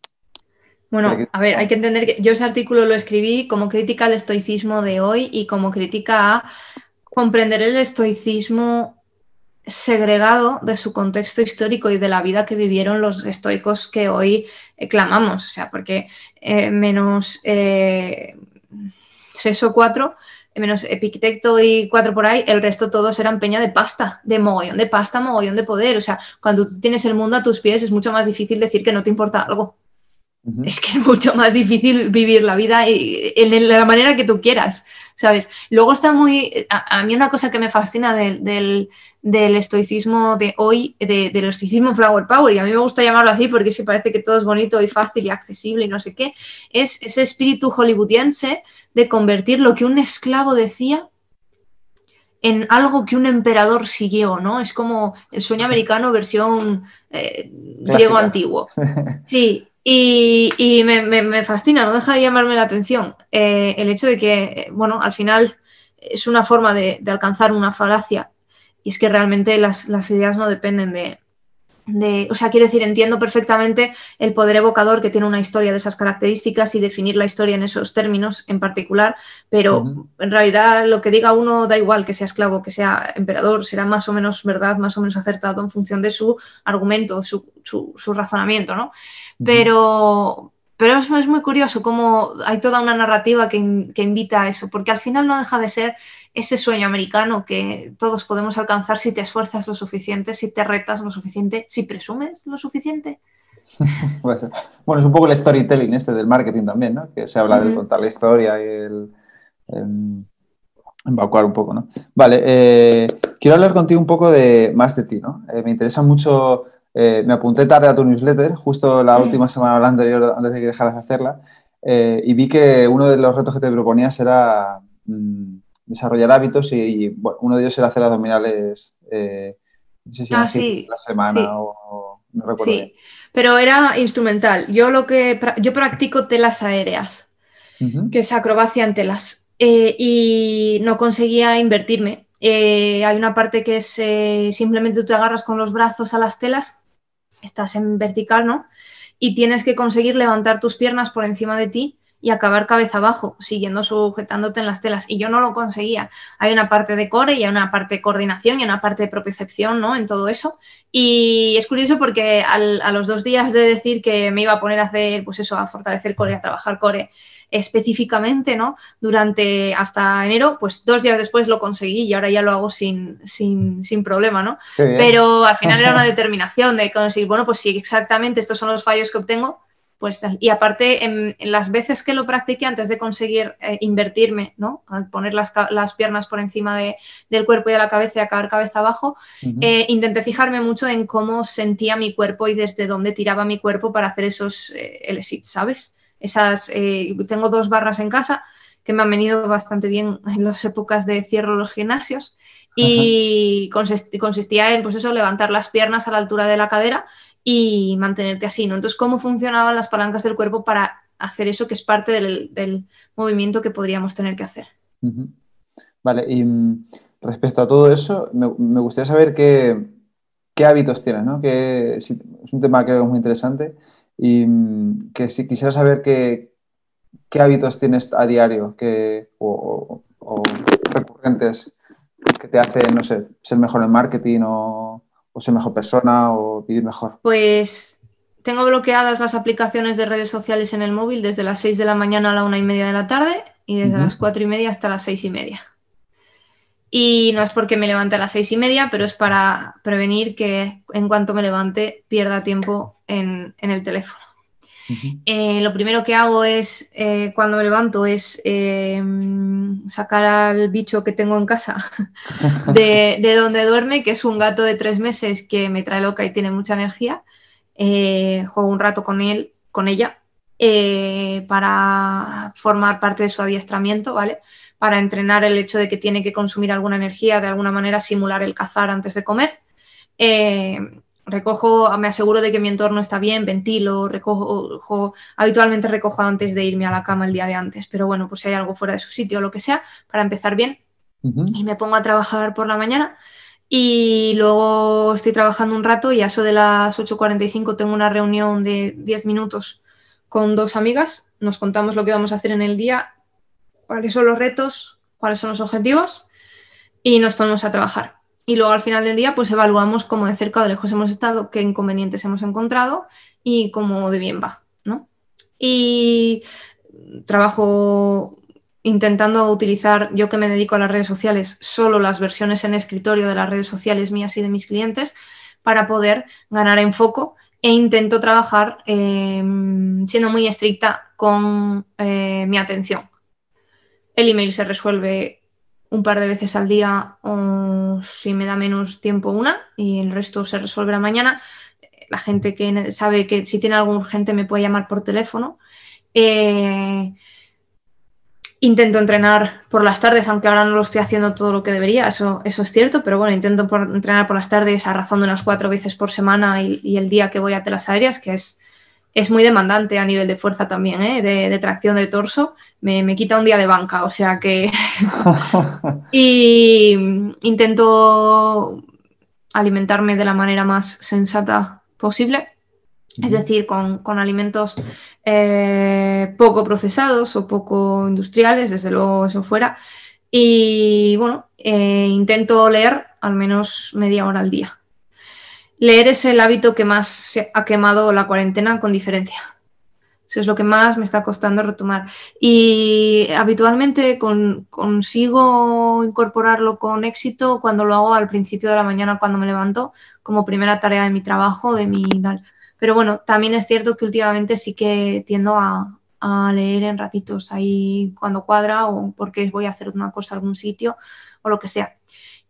Bueno, a ver, hay que entender que yo ese artículo lo escribí como crítica al estoicismo de hoy y como crítica a comprender el estoicismo segregado de su contexto histórico y de la vida que vivieron los estoicos que hoy clamamos. O sea, porque eh, menos eh, tres o cuatro menos Epicteto y cuatro por ahí, el resto todos eran peña de pasta, de mogollón de pasta, mogollón de poder. O sea, cuando tú tienes el mundo a tus pies es mucho más difícil decir que no te importa algo. Es que es mucho más difícil vivir la vida en la manera que tú quieras, ¿sabes? Luego está muy... A, mí una cosa que me fascina del, estoicismo de hoy, del estoicismo flower power, y a mí me gusta llamarlo así porque se parece que todo es bonito y fácil y accesible y no sé qué, es ese espíritu hollywoodiense de convertir lo que un esclavo decía en algo que un emperador siguió, ¿no? Es como el sueño americano versión eh, griego antiguo. Sí, Y, me, fascina, no deja de llamarme la atención eh, el hecho de que, bueno, al final es una forma de, alcanzar una falacia y es que realmente las, las ideas no dependen de, o sea, quiero decir, entiendo perfectamente el poder evocador que tiene una historia de esas características y definir la historia en esos términos en particular, pero en realidad lo que diga uno da igual que sea esclavo, que sea emperador, será más o menos verdad, más o menos acertado en función de su argumento, su, razonamiento, ¿no? Pero, pero es, muy curioso cómo hay toda una narrativa que, que invita a eso, porque al final no deja de ser ese sueño americano que todos podemos alcanzar si te esfuerzas lo suficiente, si te retas lo suficiente, si presumes lo suficiente. Pues, bueno, es un poco el storytelling este del marketing también, ¿no? Que se habla de contar la historia y el, evacuar un poco, ¿no? Vale, eh, quiero hablar contigo un poco de más de ti, ¿no? Eh, me interesa mucho, eh, me apunté tarde a tu newsletter, justo la última semana la anterior, antes de que dejaras de hacerla, y vi que uno de los retos que te proponías era... Mm, desarrollar hábitos y, uno de ellos era hacer abdominales, eh, no sé si ah, sí, la semana o, no recuerdo. Sí, pero era instrumental. Yo lo que yo practico telas aéreas, que es acrobacia en telas, eh, y no conseguía invertirme. Eh, hay una parte que es simplemente tú te agarras con los brazos a las telas, estás en vertical, ¿no? Y tienes que conseguir levantar tus piernas por encima de ti y acabar cabeza abajo, siguiendo sujetándote en las telas. Y yo no lo conseguía. Hay una parte de core y hay una parte de coordinación y una parte de propiocepción, ¿no? En todo eso. Y es curioso porque a los dos días de decir que me iba a poner a hacer, pues eso, a fortalecer core, a trabajar core específicamente, ¿no? Durante hasta enero, pues dos días después lo conseguí y ahora ya lo hago sin, sin, sin problema, ¿no? Pero al final era una determinación de conseguir, bueno, pues si exactamente estos son los fallos que obtengo, pues, y aparte, en, las veces que lo practiqué antes de conseguir eh, invertirme, ¿no? poner las, piernas por encima del cuerpo y de la cabeza y acabar cabeza abajo, eh, intenté fijarme mucho en cómo sentía mi cuerpo y desde dónde tiraba mi cuerpo para hacer esos eh, ¿sabes? Esas, tengo dos barras en casa que me han venido bastante bien en las épocas de cierro los gimnasios y consistía en, pues eso, levantar las piernas a la altura de la cadera y mantenerte así, ¿no? Entonces, ¿cómo funcionaban las palancas del cuerpo para hacer eso que es parte del, movimiento que podríamos tener que hacer? Vale, y mm, respecto a todo eso, me, gustaría saber qué, hábitos tienes, ¿no? Que es un tema que es muy interesante y mm, que si quisiera saber qué, qué hábitos tienes a diario que, o, o recurrentes que te hacen, no sé, ser mejor en marketing o o ser mejor persona o vivir mejor? Pues tengo bloqueadas las aplicaciones de redes sociales en el móvil desde las 6 de la mañana a la una y media de la tarde y desde las 4 y media hasta las 6 y media. Y no es porque me levante a las 6 y media, pero es para prevenir que en cuanto me levante pierda tiempo en el teléfono. Eh, lo primero que hago es, eh, cuando me levanto, es eh, sacar al bicho que tengo en casa de, donde duerme, que es un gato de tres meses que me trae loca y tiene mucha energía. juego un rato con él, con ella, para formar parte de su adiestramiento, ¿vale? Para entrenar el hecho de que tiene que consumir alguna energía, de alguna manera simular el cazar antes de comer recojo, me aseguro de que mi entorno está bien, ventilo, recojo, habitualmente recojo antes de irme a la cama el día de antes, pero bueno, pues si hay algo fuera de su sitio o lo que sea, para empezar bien. Y me pongo a trabajar por la mañana y luego estoy trabajando un rato y a eso de las 8.45 tengo una reunión de 10 minutos con dos amigas, nos contamos lo que vamos a hacer en el día, cuáles son los retos, cuáles son los objetivos y nos ponemos a trabajar y luego al final del día pues evaluamos cómo de cerca o de lejos hemos estado, qué inconvenientes hemos encontrado y cómo de bien va, ¿no? Y trabajo intentando utilizar, yo que me dedico a las redes sociales, solo las versiones en escritorio de las redes sociales mías y de mis clientes para poder ganar en foco e intento trabajar em, siendo muy estricta con eh, mi atención. El email se resuelve un par de veces al día o si me da menos tiempo una y el resto se resolverá mañana. La gente que sabe que si tiene algo urgente me puede llamar por teléfono. Eh, intento entrenar por las tardes, aunque ahora no lo estoy haciendo todo lo que debería, eso, eso es cierto, pero bueno, intento entrenar por las tardes a razón de unas cuatro veces por semana y, el día que voy a telas aéreas, que es es muy demandante a nivel de fuerza también, ¿eh? de, tracción de torso. Me, quita un día de banca, o sea que... y intento alimentarme de la manera más sensata posible, es decir, con, alimentos eh, poco procesados o poco industriales, desde luego eso fuera. Y bueno, eh, intento leer al menos media hora al día. Leer es el hábito que más se ha quemado la cuarentena con diferencia. Eso es lo que más me está costando retomar. Y habitualmente consigo incorporarlo con éxito cuando lo hago al principio de la mañana, cuando me levanto, como primera tarea de mi trabajo, de mi tal. Pero bueno, también es cierto que últimamente sí que tiendo a, a leer en ratitos ahí cuando cuadra o porque voy a hacer una cosa a algún sitio o lo que sea.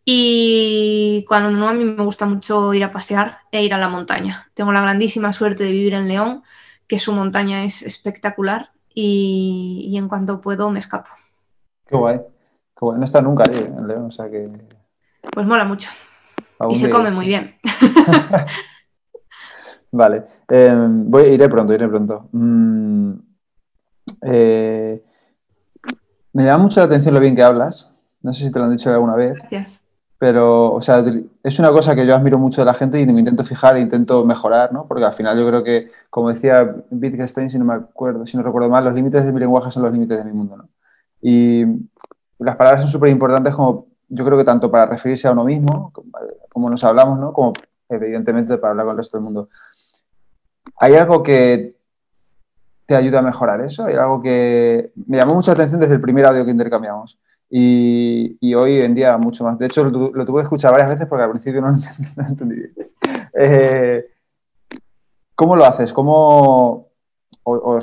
Y cuando no, a mí me gusta mucho ir a pasear e ir a la montaña. Tengo la grandísima suerte de vivir en León, que su montaña es espectacular y, en cuanto puedo me escapo. Qué guay. Qué guay. No está nunca ahí en León, o sea que... Pues mola mucho. Y se come muy bien. vale. Em, voy, iré pronto, iré pronto. Mm, eh, me llama mucho la atención lo bien que hablas. No sé si te lo han dicho alguna vez. Gracias pero, o sea, es una cosa que yo admiro mucho de la gente y me intento fijar e intento mejorar, ¿no? Porque al final yo creo que, como decía Wittgenstein, si no me acuerdo, si no recuerdo mal, los límites de mi lenguaje son los límites de mi mundo, ¿no? Y las palabras son súper importantes como, yo creo que tanto para referirse a uno mismo, como nos hablamos, ¿no? Como, evidentemente, para hablar con el resto del mundo. ¿Hay algo que te ayuda a mejorar eso? ¿Hay algo que me llamó mucha atención desde el primer audio que intercambiamos? Y, hoy en día mucho más. De hecho, lo, tuve que escuchar varias veces porque al principio no, lo entendí bien. Eh, ¿Cómo lo haces? ¿Cómo, o,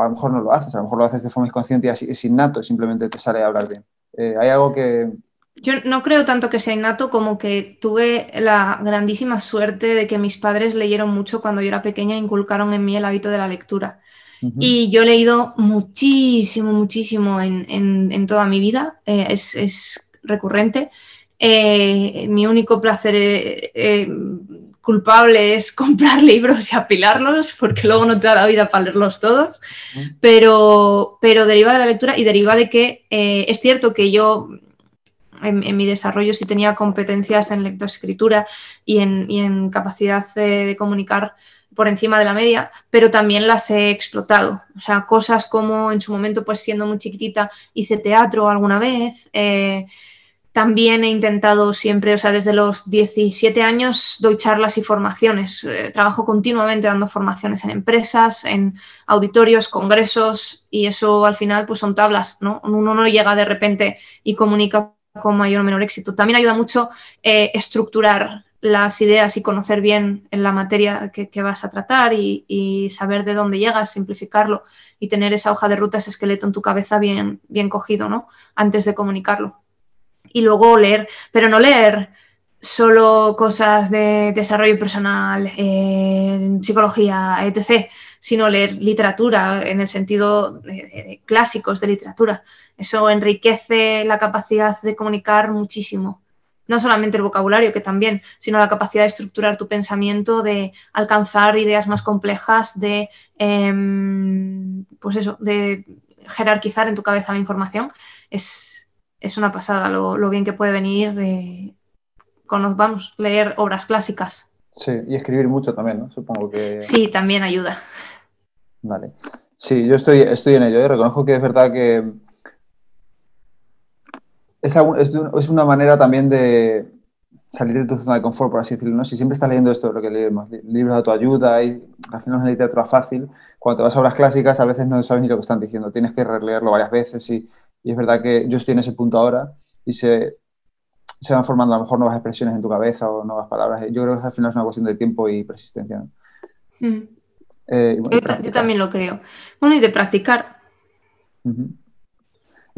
a lo mejor no lo haces, a lo mejor lo haces de forma inconsciente y así, es innato, simplemente te sale a hablar bien. Eh, ¿Hay algo que...? Yo no creo tanto que sea innato como que tuve la grandísima suerte de que mis padres leyeron mucho cuando yo era pequeña e inculcaron en mí el hábito de la lectura. Y yo he leído muchísimo, muchísimo en, toda mi vida, eh, es, recurrente. Eh, mi único placer eh, culpable es comprar libros y apilarlos, porque luego no te da la vida para leerlos todos, pero, pero deriva de la lectura y deriva de que es cierto que yo en, mi desarrollo sí tenía competencias en lectoescritura y en, y en capacidad de comunicar por encima de la media, pero también las he explotado. O sea, cosas como en su momento, pues siendo muy chiquitita, hice teatro alguna vez. Eh, también he intentado siempre, o sea, desde los 17 años doy charlas y formaciones. Eh, trabajo continuamente dando formaciones en empresas, en auditorios, congresos, y eso al final pues son tablas, ¿no? Uno no llega de repente y comunica con mayor o menor éxito. También ayuda mucho eh, estructurar las ideas y conocer bien en la materia que, vas a tratar y, saber de dónde llegas, simplificarlo y tener esa hoja de ruta, ese esqueleto en tu cabeza bien, bien cogido, ¿no? Antes de comunicarlo. Y luego leer, pero no leer solo cosas de desarrollo personal, eh, psicología, etc., sino leer literatura en el sentido de clásicos de literatura. Eso enriquece la capacidad de comunicar muchísimo no solamente el vocabulario, que también, sino la capacidad de estructurar tu pensamiento, de alcanzar ideas más complejas, de, em, pues eso, de jerarquizar en tu cabeza la información, es, una pasada lo, bien que puede venir de, con, vamos, leer obras clásicas. Sí, y escribir mucho también, ¿no? Supongo que... Sí, también ayuda. Vale. Sí, yo estoy, estoy en ello. ¿eh? Reconozco que es verdad que es, es, una manera también de salir de tu zona de confort, por así decirlo. ¿no? Si siempre estás leyendo esto, lo que leemos, libros de autoayuda y al final es una literatura fácil, cuando te vas a obras clásicas a veces no sabes ni lo que están diciendo, tienes que releerlo varias veces y, y es verdad que yo estoy en ese punto ahora y se, se, van formando a lo mejor nuevas expresiones en tu cabeza o nuevas palabras. Yo creo que al final es una cuestión de tiempo y persistencia. Mm. Eh, yo, también lo creo. Bueno, y de practicar.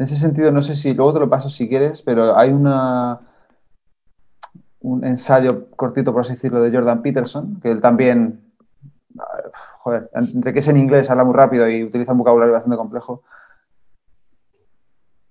En ese sentido, no sé si luego te lo paso si quieres, pero hay una, un ensayo cortito, por así decirlo, de Jordan Peterson, que él también, joder, entre que es en inglés, habla muy rápido y utiliza un vocabulario bastante complejo,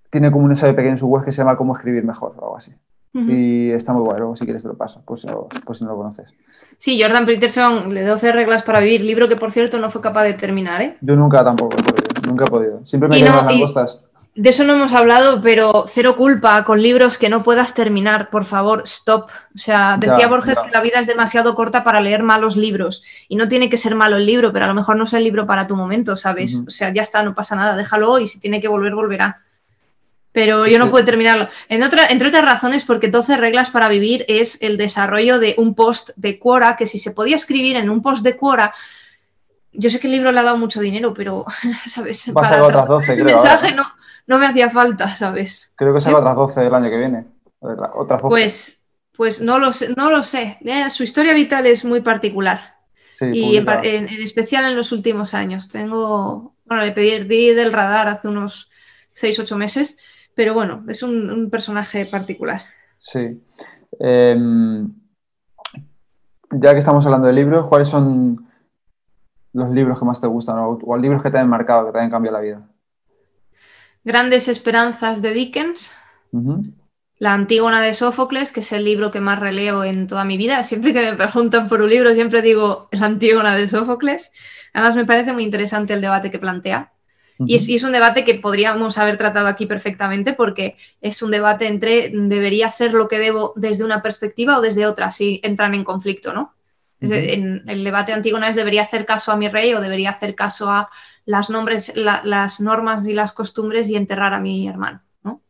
tiene como un ensayo pequeño en su web que se llama Cómo escribir mejor o algo así. y está muy bueno. si quieres te lo paso, pues, pues si no lo conoces. Sí, Jordan Peterson, de 12 reglas para vivir, libro que por cierto no fue capaz de terminar, ¿eh? Yo nunca tampoco he podido, nunca he podido. Siempre me quedo las langostas. De eso no hemos hablado, pero cero culpa con libros que no puedas terminar, por favor, stop. O sea, decía Borges que la vida es demasiado corta para leer malos libros y no tiene que ser malo el libro, pero a lo mejor no es el libro para tu momento, ¿sabes? O sea, ya está, no pasa nada, déjalo y si tiene que volver, volverá pero yo no puedo terminarlo. En otra, entre otras razones, porque 12 reglas para vivir es el desarrollo de un post de Quora, que si se podía escribir en un post de Quora, yo sé que el libro le ha dado mucho dinero, pero, ¿sabes? Para otras 12, ese mensaje no, no, me hacía falta, ¿sabes? Creo que será otras 12 el año que viene. Otras Pues, pues no lo sé, no lo sé. Eh, su historia vital es muy particular. y en, en, especial en los últimos años. Tengo, bueno, le pedí del radar hace unos 6, 8 meses pero bueno, es un, personaje particular. Sí. Em, ya que estamos hablando de libros, ¿cuáles son los libros que más te gustan o, los libros que te han marcado, que te han cambiado la vida? Grandes Esperanzas de Dickens. La Antígona de Sófocles, que es el libro que más releo en toda mi vida. Siempre que me preguntan por un libro, siempre digo La Antígona de Sófocles. Además, me parece muy interesante el debate que plantea. Y es, un debate que podríamos haber tratado aquí perfectamente porque es un debate entre debería hacer lo que debo desde una perspectiva o desde otra, si entran en conflicto, ¿no? en el debate Antígona es debería hacer caso a mi rey o debería hacer caso a las, nombres, las normas y las costumbres y enterrar a mi hermano, ¿no?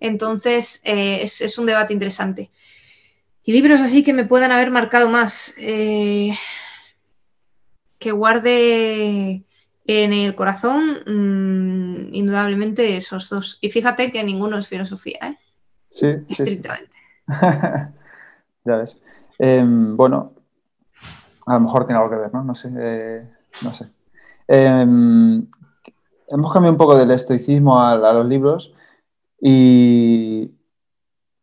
Entonces, eh, es, un debate interesante. Y libros así que me puedan haber marcado más. Eh, que guarde en el corazón, mm, indudablemente esos dos. Y fíjate que ninguno es filosofía, ¿eh? Sí. Estrictamente. ya ves. Em, bueno, a lo mejor tiene algo que ver, ¿no? No sé. Eh, no sé. Em, hemos cambiado un poco del estoicismo a, los libros y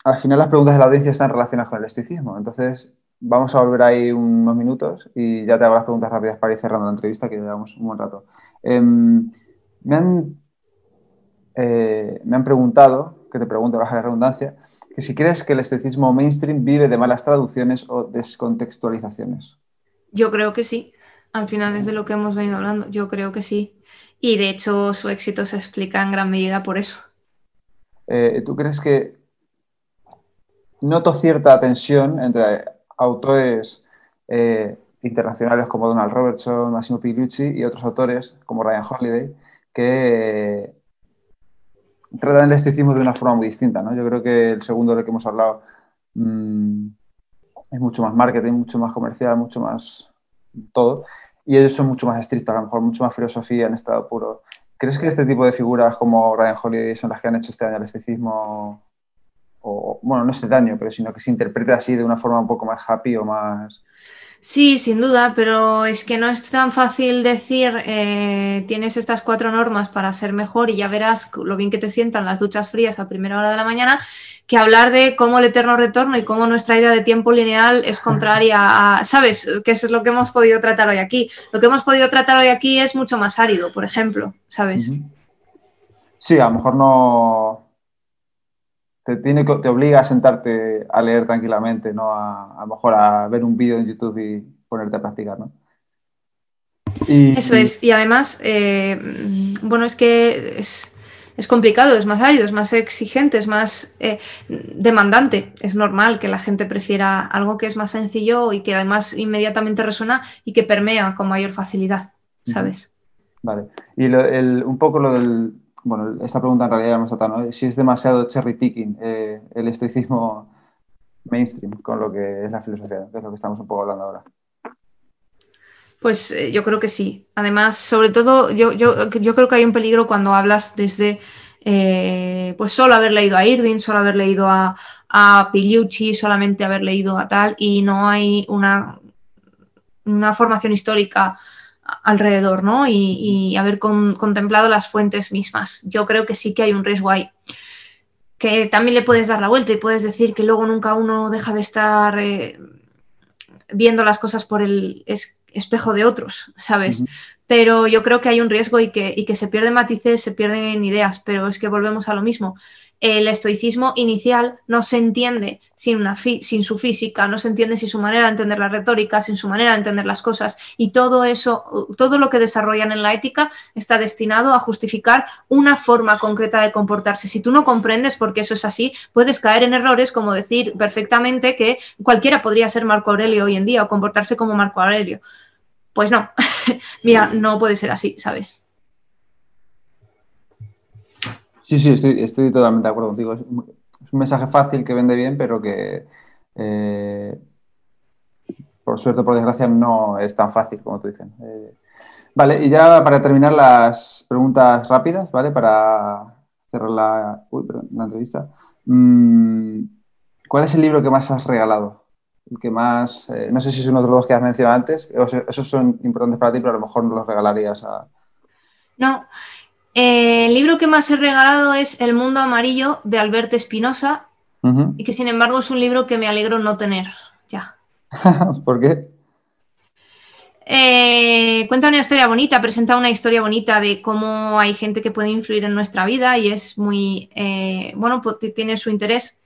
al final las preguntas de la audiencia están relacionadas con el estoicismo. Entonces, vamos a volver ahí unos minutos y ya te hago las preguntas rápidas para ir cerrando la entrevista, que llevamos un buen rato. Em, me, han, eh, me han preguntado, que te pregunto, baja la redundancia, que si crees que el estoicismo mainstream vive de malas traducciones o descontextualizaciones. Yo creo que sí. Al final es de lo que hemos venido hablando. Yo creo que sí. Y de hecho su éxito se explica en gran medida por eso. Eh, ¿Tú crees que noto cierta tensión entre autores eh, internacionales como Donald Robertson, Massimo Pigliucci y otros autores como Ryan Holiday que tratan el estoicismo de una forma muy distinta. ¿no? Yo creo que el segundo del que hemos hablado mm, es mucho más marketing, mucho más comercial, mucho más todo. Y ellos son mucho más estrictos, a lo mejor mucho más filosofía en estado puro. ¿Crees que este tipo de figuras como Ryan Holiday son las que han hecho este año el estoicismo o, bueno, no este daño, pero sino que se interprete así de una forma un poco más happy o más... Sí, sin duda, pero es que no es tan fácil decir eh, tienes estas cuatro normas para ser mejor y ya verás lo bien que te sientan las duchas frías a primera hora de la mañana, que hablar de cómo el eterno retorno y cómo nuestra idea de tiempo lineal es contraria a, ¿sabes? Que eso es lo que hemos podido tratar hoy aquí. Lo que hemos podido tratar hoy aquí es mucho más árido, por ejemplo, ¿sabes? Sí, a lo mejor no, te, tiene, te obliga a sentarte a leer tranquilamente, ¿no? A, lo mejor a ver un vídeo en YouTube y ponerte a practicar, ¿no? Eso es, y además, eh, bueno, es que es, complicado, es más árido, es más exigente, es más eh, demandante. Es normal que la gente prefiera algo que es más sencillo y que además inmediatamente resuena y que permea con mayor facilidad, ¿sabes? Vale. Y un poco lo del, bueno, esta pregunta en realidad hemos tratado, si es demasiado cherry picking eh, el estoicismo mainstream con lo que es la filosofía, que es lo que estamos un poco hablando ahora. Pues eh, yo creo que sí. Además, sobre todo, yo, yo, creo que hay un peligro cuando hablas desde, eh, pues solo haber leído a Irving, solo haber leído a, a Piliucci, solamente haber leído a tal, y no hay una, una formación histórica alrededor, ¿no? Y, haber contemplado las fuentes mismas. Yo creo que sí que hay un riesgo ahí. Que también le puedes dar la vuelta y puedes decir que luego nunca uno deja de estar eh, viendo las cosas por el espejo de otros, ¿sabes? pero yo creo que hay un riesgo y que, y que se pierden matices, se pierden ideas, pero es que volvemos a lo mismo el estoicismo inicial no se entiende sin, su física, no se entiende sin su manera de entender la retórica, sin su manera de entender las cosas. Y todo eso, todo lo que desarrollan en la ética está destinado a justificar una forma concreta de comportarse. Si tú no comprendes por qué eso es así, puedes caer en errores como decir perfectamente que cualquiera podría ser Marco Aurelio hoy en día o comportarse como Marco Aurelio. Pues no, mira, no puede ser así, ¿sabes? Sí, sí, estoy, totalmente de acuerdo contigo. Es un, mensaje fácil que vende bien, pero que eh, por suerte, por desgracia, no es tan fácil como tú dices. Eh, vale, y ya para terminar las preguntas rápidas, ¿vale? Para cerrar la, entrevista. Mm, ¿Cuál es el libro que más has regalado? El que más, eh, no sé si es uno de los dos que has mencionado antes, esos son importantes para ti, pero a lo mejor no los regalarías a... No, eh, el libro que más he regalado es El mundo amarillo de Alberto Espinosa y que sin embargo es un libro que me alegro no tener ya. ¿Por qué? Eh, cuenta una historia bonita, presenta una historia bonita de cómo hay gente que puede influir en nuestra vida y es muy, eh, bueno, pues tiene su interés,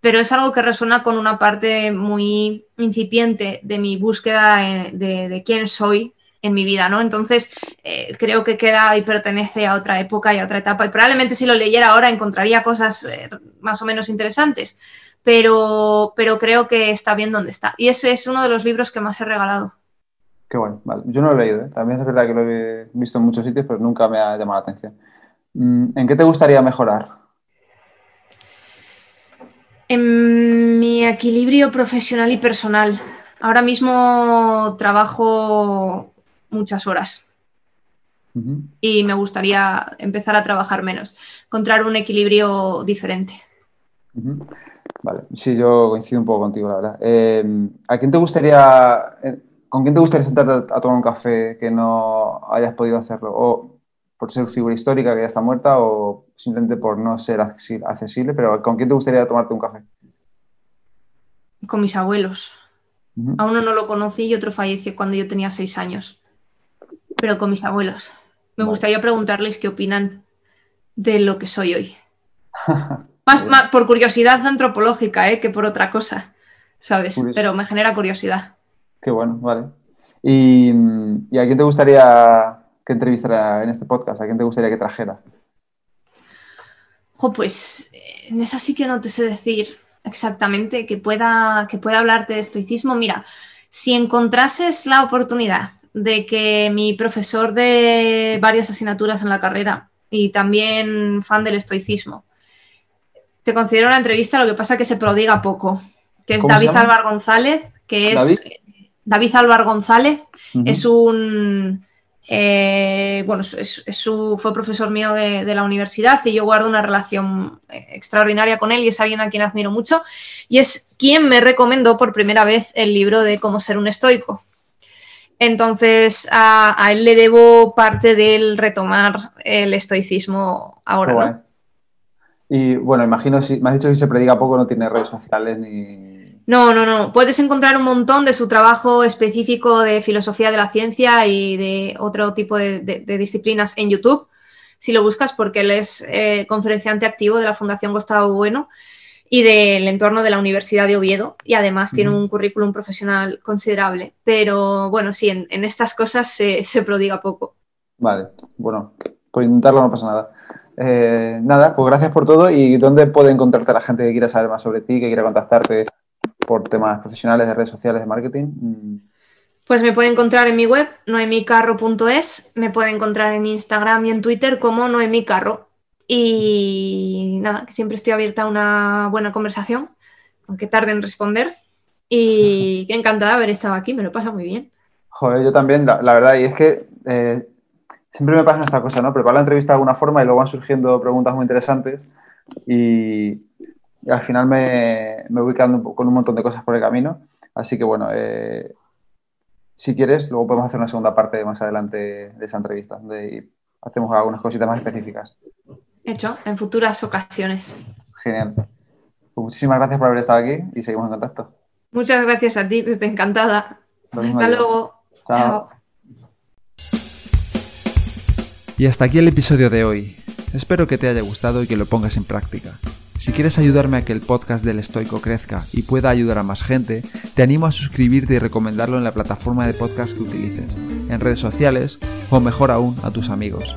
pero es algo que resuena con una parte muy incipiente de mi búsqueda de quién soy en mi vida, ¿no? Entonces, eh, creo que queda y pertenece a otra época y a otra etapa. Y probablemente si lo leyera ahora encontraría cosas eh, más o menos interesantes, pero, pero creo que está bien donde está. Y ese es uno de los libros que más he regalado. Qué bueno, vale. Yo no lo he leído, ¿eh? también es verdad que lo he visto en muchos sitios, pero nunca me ha llamado la atención. Mm, ¿En qué te gustaría mejorar? En mi equilibrio profesional y personal. Ahora mismo trabajo muchas horas. Y me gustaría empezar a trabajar menos, encontrar un equilibrio diferente. Vale, sí, yo coincido un poco contigo, la verdad. Em, ¿A quién te gustaría, eh, con quién te gustaría sentarte a, tomar un café que no hayas podido hacerlo? ¿O por ser figura histórica que ya está muerta o simplemente por no ser accesible? Pero ¿con quién te gustaría tomarte un café? Con mis abuelos. A uno no lo conocí y otro falleció cuando yo tenía seis años pero con mis abuelos. Me gustaría preguntarles qué opinan de lo que soy hoy. más, por curiosidad antropológica, ¿eh? que por otra cosa, ¿sabes? Pero me genera curiosidad. Qué bueno, vale. ¿Y, a quién te gustaría que entrevistara en este podcast? ¿A quién te gustaría que trajera? Jo, pues en esa sí que no te sé decir exactamente que pueda, que pueda hablarte de estoicismo. Mira, si encontrases la oportunidad de que mi profesor de varias asignaturas en la carrera y también fan del estoicismo, te considero una entrevista, lo que pasa es que se prodiga poco, que es David Álvar González, que es David, Álvar González, es un eh, bueno, es, su, fue profesor mío de, de, la universidad y yo guardo una relación eh, extraordinaria con él y es alguien a quien admiro mucho. Y es quien me recomendó por primera vez el libro de Cómo ser un estoico, entonces a, él le debo parte del retomar el estoicismo ahora. Y bueno, imagino, si me has dicho que se predica poco, no tiene redes sociales ni... No, no, no. Puedes encontrar un montón de su trabajo específico de filosofía de la ciencia y de otro tipo de, disciplinas en YouTube, si lo buscas, porque él es eh, conferenciante activo de la Fundación Gustavo Bueno y del entorno de la Universidad de Oviedo y además tiene un currículum profesional considerable. Pero bueno, sí, en, estas cosas se, prodiga poco. Vale, bueno, por intentarlo no pasa nada. Eh, nada, pues gracias por todo. ¿Y dónde puede encontrarte la gente que quiera saber más sobre ti, que quiera contactarte por temas profesionales de redes sociales, de marketing? Mm. Pues me puede encontrar en mi web, noemicarro.es, me puede encontrar en Instagram y en Twitter como noemicarro. Y nada, que siempre estoy abierta a una buena conversación, aunque tarde en responder. Y encantada de haber estado aquí, me lo pasa muy bien. Joder, yo también, la, verdad, y es que eh, siempre me pasa esta cosa, ¿no? Preparo la entrevista de alguna forma y luego van surgiendo preguntas muy interesantes y, al final me, me, voy quedando con un montón de cosas por el camino. Así que bueno, eh, si quieres, luego podemos hacer una segunda parte más adelante de esa entrevista, donde hacemos algunas cositas más específicas. Hecho, en futuras ocasiones. Genial. Pues muchísimas gracias por haber estado aquí y seguimos en contacto. Muchas gracias a ti, Pepe, encantada. Hasta luego. Chao. Y hasta aquí el episodio de hoy. Espero que te haya gustado y que lo pongas en práctica. Si quieres ayudarme a que el podcast del estoico crezca y pueda ayudar a más gente, te animo a suscribirte y recomendarlo en la plataforma de podcast que utilices, en redes sociales o mejor aún a tus amigos.